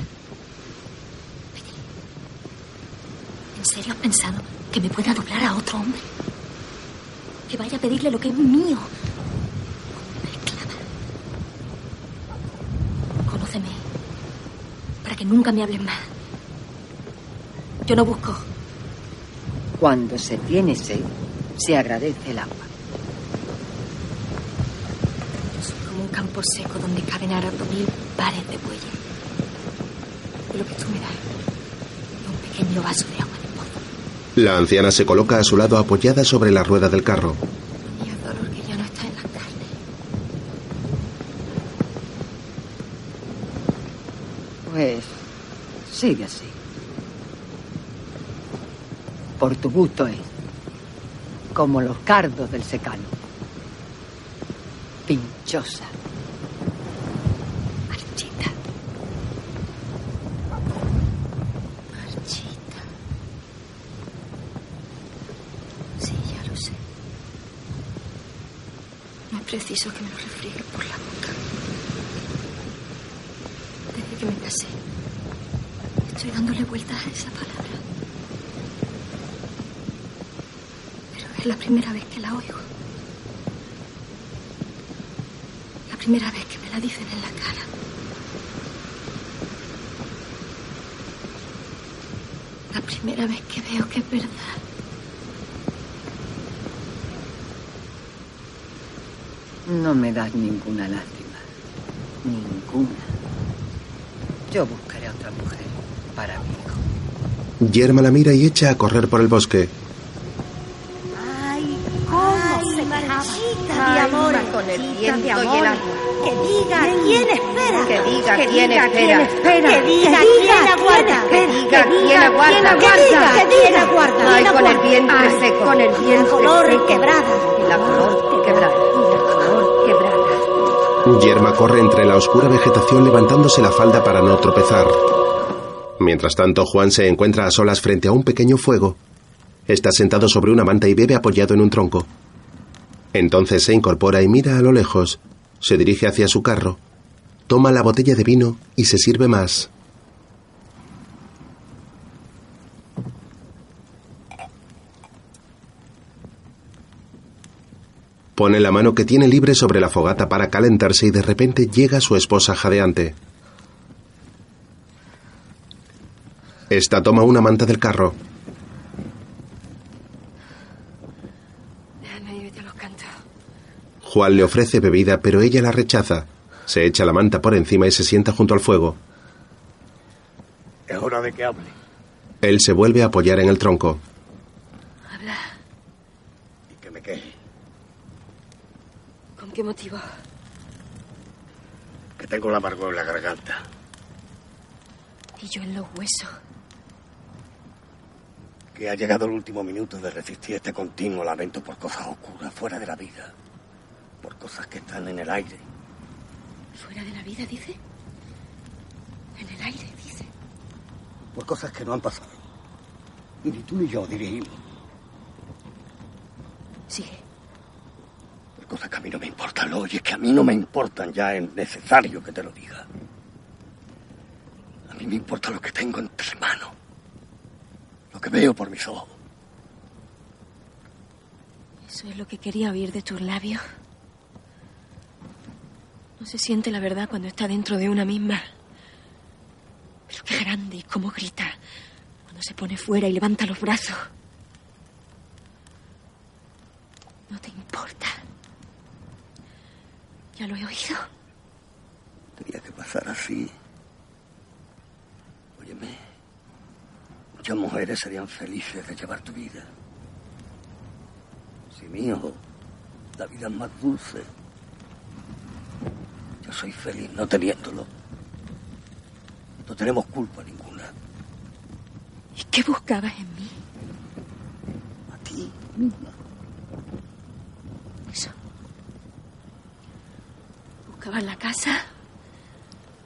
¿En serio has pensado que me pueda doblar a otro hombre? Que vaya a pedirle lo que es mío. Esclava. Conóceme. Para que nunca me hables más. Yo no busco. Cuando se tiene sed, se agradece el agua. Soy como un campo seco donde caben ahora dos mil pares de bueyes. Y lo que tú me das es un pequeño vaso de agua de pozo. La anciana se coloca a su lado apoyada sobre la rueda del carro. Y el dolor que ya no está en la carne. Pues sigue así. Por tu gusto es. Como los cardos del secano. Pinchosa. Marchita. Marchita. Sí, ya lo sé. No es preciso que me lo refriegue por la boca. Desde que me casé, estoy dándole vueltas a esa palabra. Pero es la primera vez que la oigo. La primera vez que me la dicen en la cara. La primera vez que veo que es verdad. No me das ninguna lástima. Ninguna. Yo buscaré a otra mujer para mi hijo. Yerma la mira y echa a correr por el bosque. Ay, cómo se marchita de amor con el viento y el agua. Que diga quién espera. Que diga Que quién diga espera. quién espera. Que diga Que quién aguarda. Que diga quién aguarda. Que diga quién aguarda. Ay, ¿Quién con el vientre Ay, seco. Con el vientre La color seco. quebrada. Y la color quebrada. Yerma corre entre la oscura vegetación levantándose la falda para no tropezar. Mientras tanto, Juan se encuentra a solas frente a un pequeño fuego. Está sentado sobre una manta y bebe apoyado en un tronco. Entonces se incorpora y mira a lo lejos. Se dirige hacia su carro. Toma la botella de vino y se sirve más. Pone la mano que tiene libre sobre la fogata para calentarse y de repente llega su esposa jadeante. Esta toma una manta del carro. Juan le ofrece bebida, pero ella la rechaza. Se echa la manta por encima y se sienta junto al fuego. Es hora de que hable. Él se vuelve a apoyar en el tronco. Habla. Y que me queje. ¿Con qué motivo? Que tengo la amargor en la garganta. Y yo en los huesos. Que ha llegado el último minuto de resistir este continuo lamento por cosas oscuras fuera de la vida. Por cosas que están en el aire. ¿Fuera de la vida, dice? En el aire, dice. Por cosas que no han pasado. Y ni tú ni yo dirigimos. Sigue. Por cosas que a mí no me importan. Lo oyes que a mí no me importan. Ya es necesario que te lo diga. A mí me importa lo que tengo entre manos. Lo que veo por mis ojos. Eso es lo que quería oír de tus labios. No se siente la verdad cuando está dentro de una misma. Pero qué grande y cómo grita cuando se pone fuera y levanta los brazos. No te importa. Ya lo he oído. Tenía que pasar así. Óyeme. Muchas mujeres serían felices de llevar tu vida. Si mi hijo, la vida es más dulce. Yo soy feliz no teniéndolo. No tenemos culpa ninguna. ¿Y qué buscabas en mí? A ti misma. Eso. Buscabas la casa,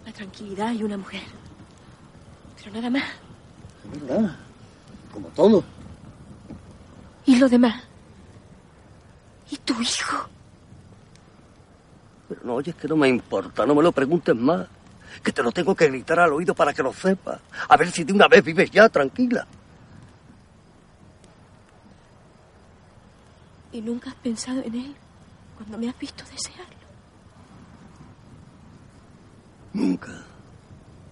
la tranquilidad y una mujer. Pero nada más. Es verdad. Como todo. ¿Y lo demás? ¿Y tu hijo? Pero no oyes que no me importa. No me lo preguntes más. Que te lo tengo que gritar al oído para que lo sepas. A ver si de una vez vives ya tranquila. ¿Y nunca has pensado en él cuando me has visto desearlo? Nunca.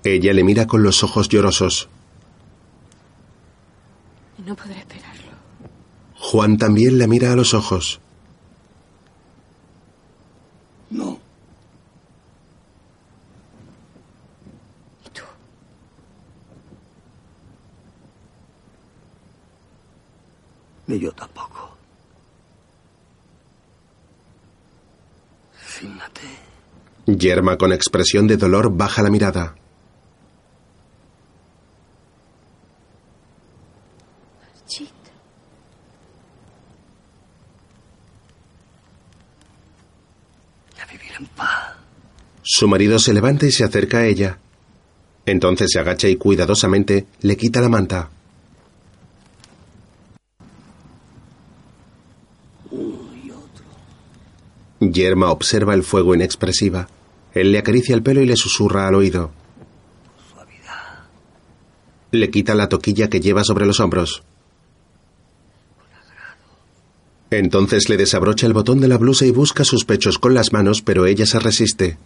Ella le mira con los ojos llorosos. Y no podré esperarlo. Juan también la mira a los ojos. No. ¿Y tú? Ni yo tampoco. Fíjate. Yerma, con expresión de dolor, baja la mirada. Chit. A vivir en paz. Su marido se levanta y se acerca a ella. Entonces se agacha y cuidadosamente le quita la manta. Yerma observa el fuego inexpresiva. Él le acaricia el pelo y le susurra al oído. Le quita la toquilla que lleva sobre los hombros. Entonces le desabrocha el botón de la blusa y busca sus pechos con las manos, pero ella se resiste.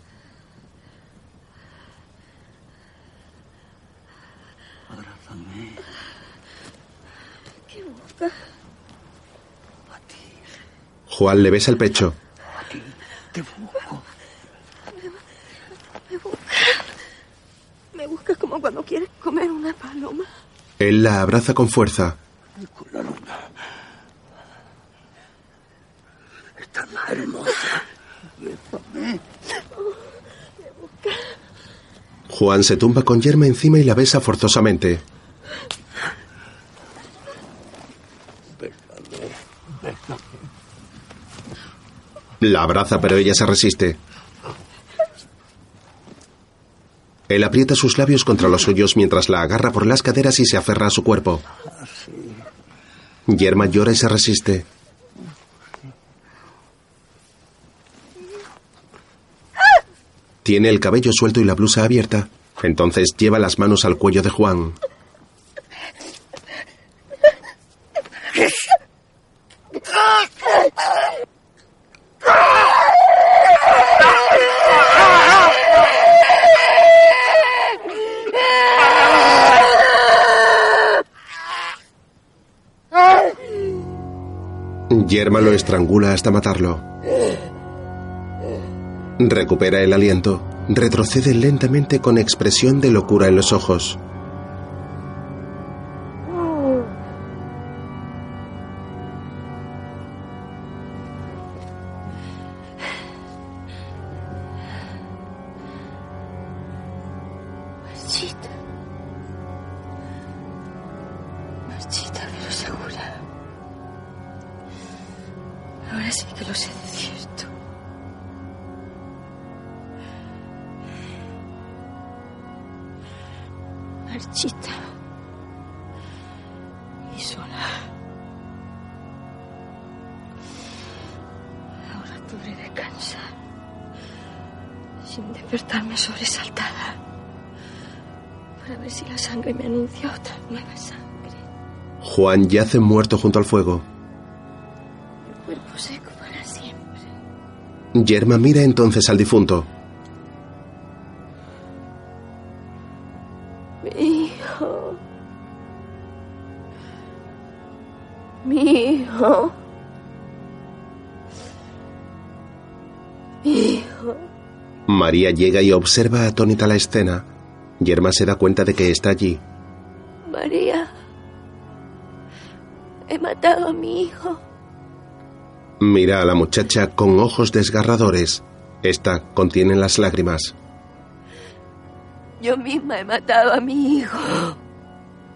¿Qué busca? Juan le besa el pecho. Te busco. Me busca. Buscas como cuando quieres comer una paloma. Él la abraza con fuerza. Con la luna. Estás más hermosa. Bésame. Juan se tumba con Yerma encima y la besa forzosamente. La abraza, pero ella se resiste. Él aprieta sus labios contra los suyos mientras la agarra por las caderas y se aferra a su cuerpo. Yerma llora y se resiste. Tiene el cabello suelto y la blusa abierta. Entonces lleva las manos al cuello de Juan. Yerma lo estrangula hasta matarlo. Recupera el aliento. Retrocede lentamente con expresión de locura en los ojos. Juan yace muerto junto al fuego. El cuerpo seco para siempre. Yerma mira entonces al difunto. Mi hijo. Mi hijo. Mi hijo. María llega y observa atónita la escena. Yerma se da cuenta de que está allí. Mi hijo. Mira a la muchacha con ojos desgarradores. Esta contiene las lágrimas. Yo misma he matado a mi hijo.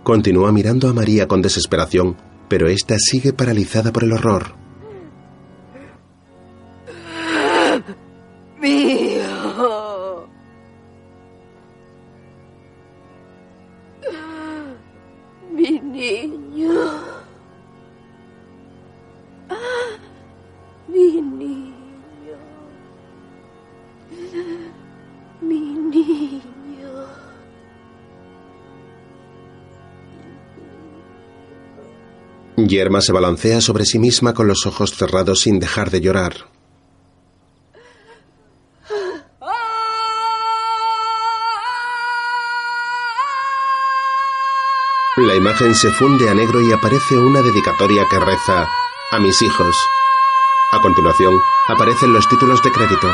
Continúa mirando a María con desesperación, pero esta sigue paralizada por el horror. Yerma se balancea sobre sí misma con los ojos cerrados sin dejar de llorar. La imagen se funde a negro y aparece una dedicatoria que reza a mis hijos. A continuación, aparecen los títulos de crédito.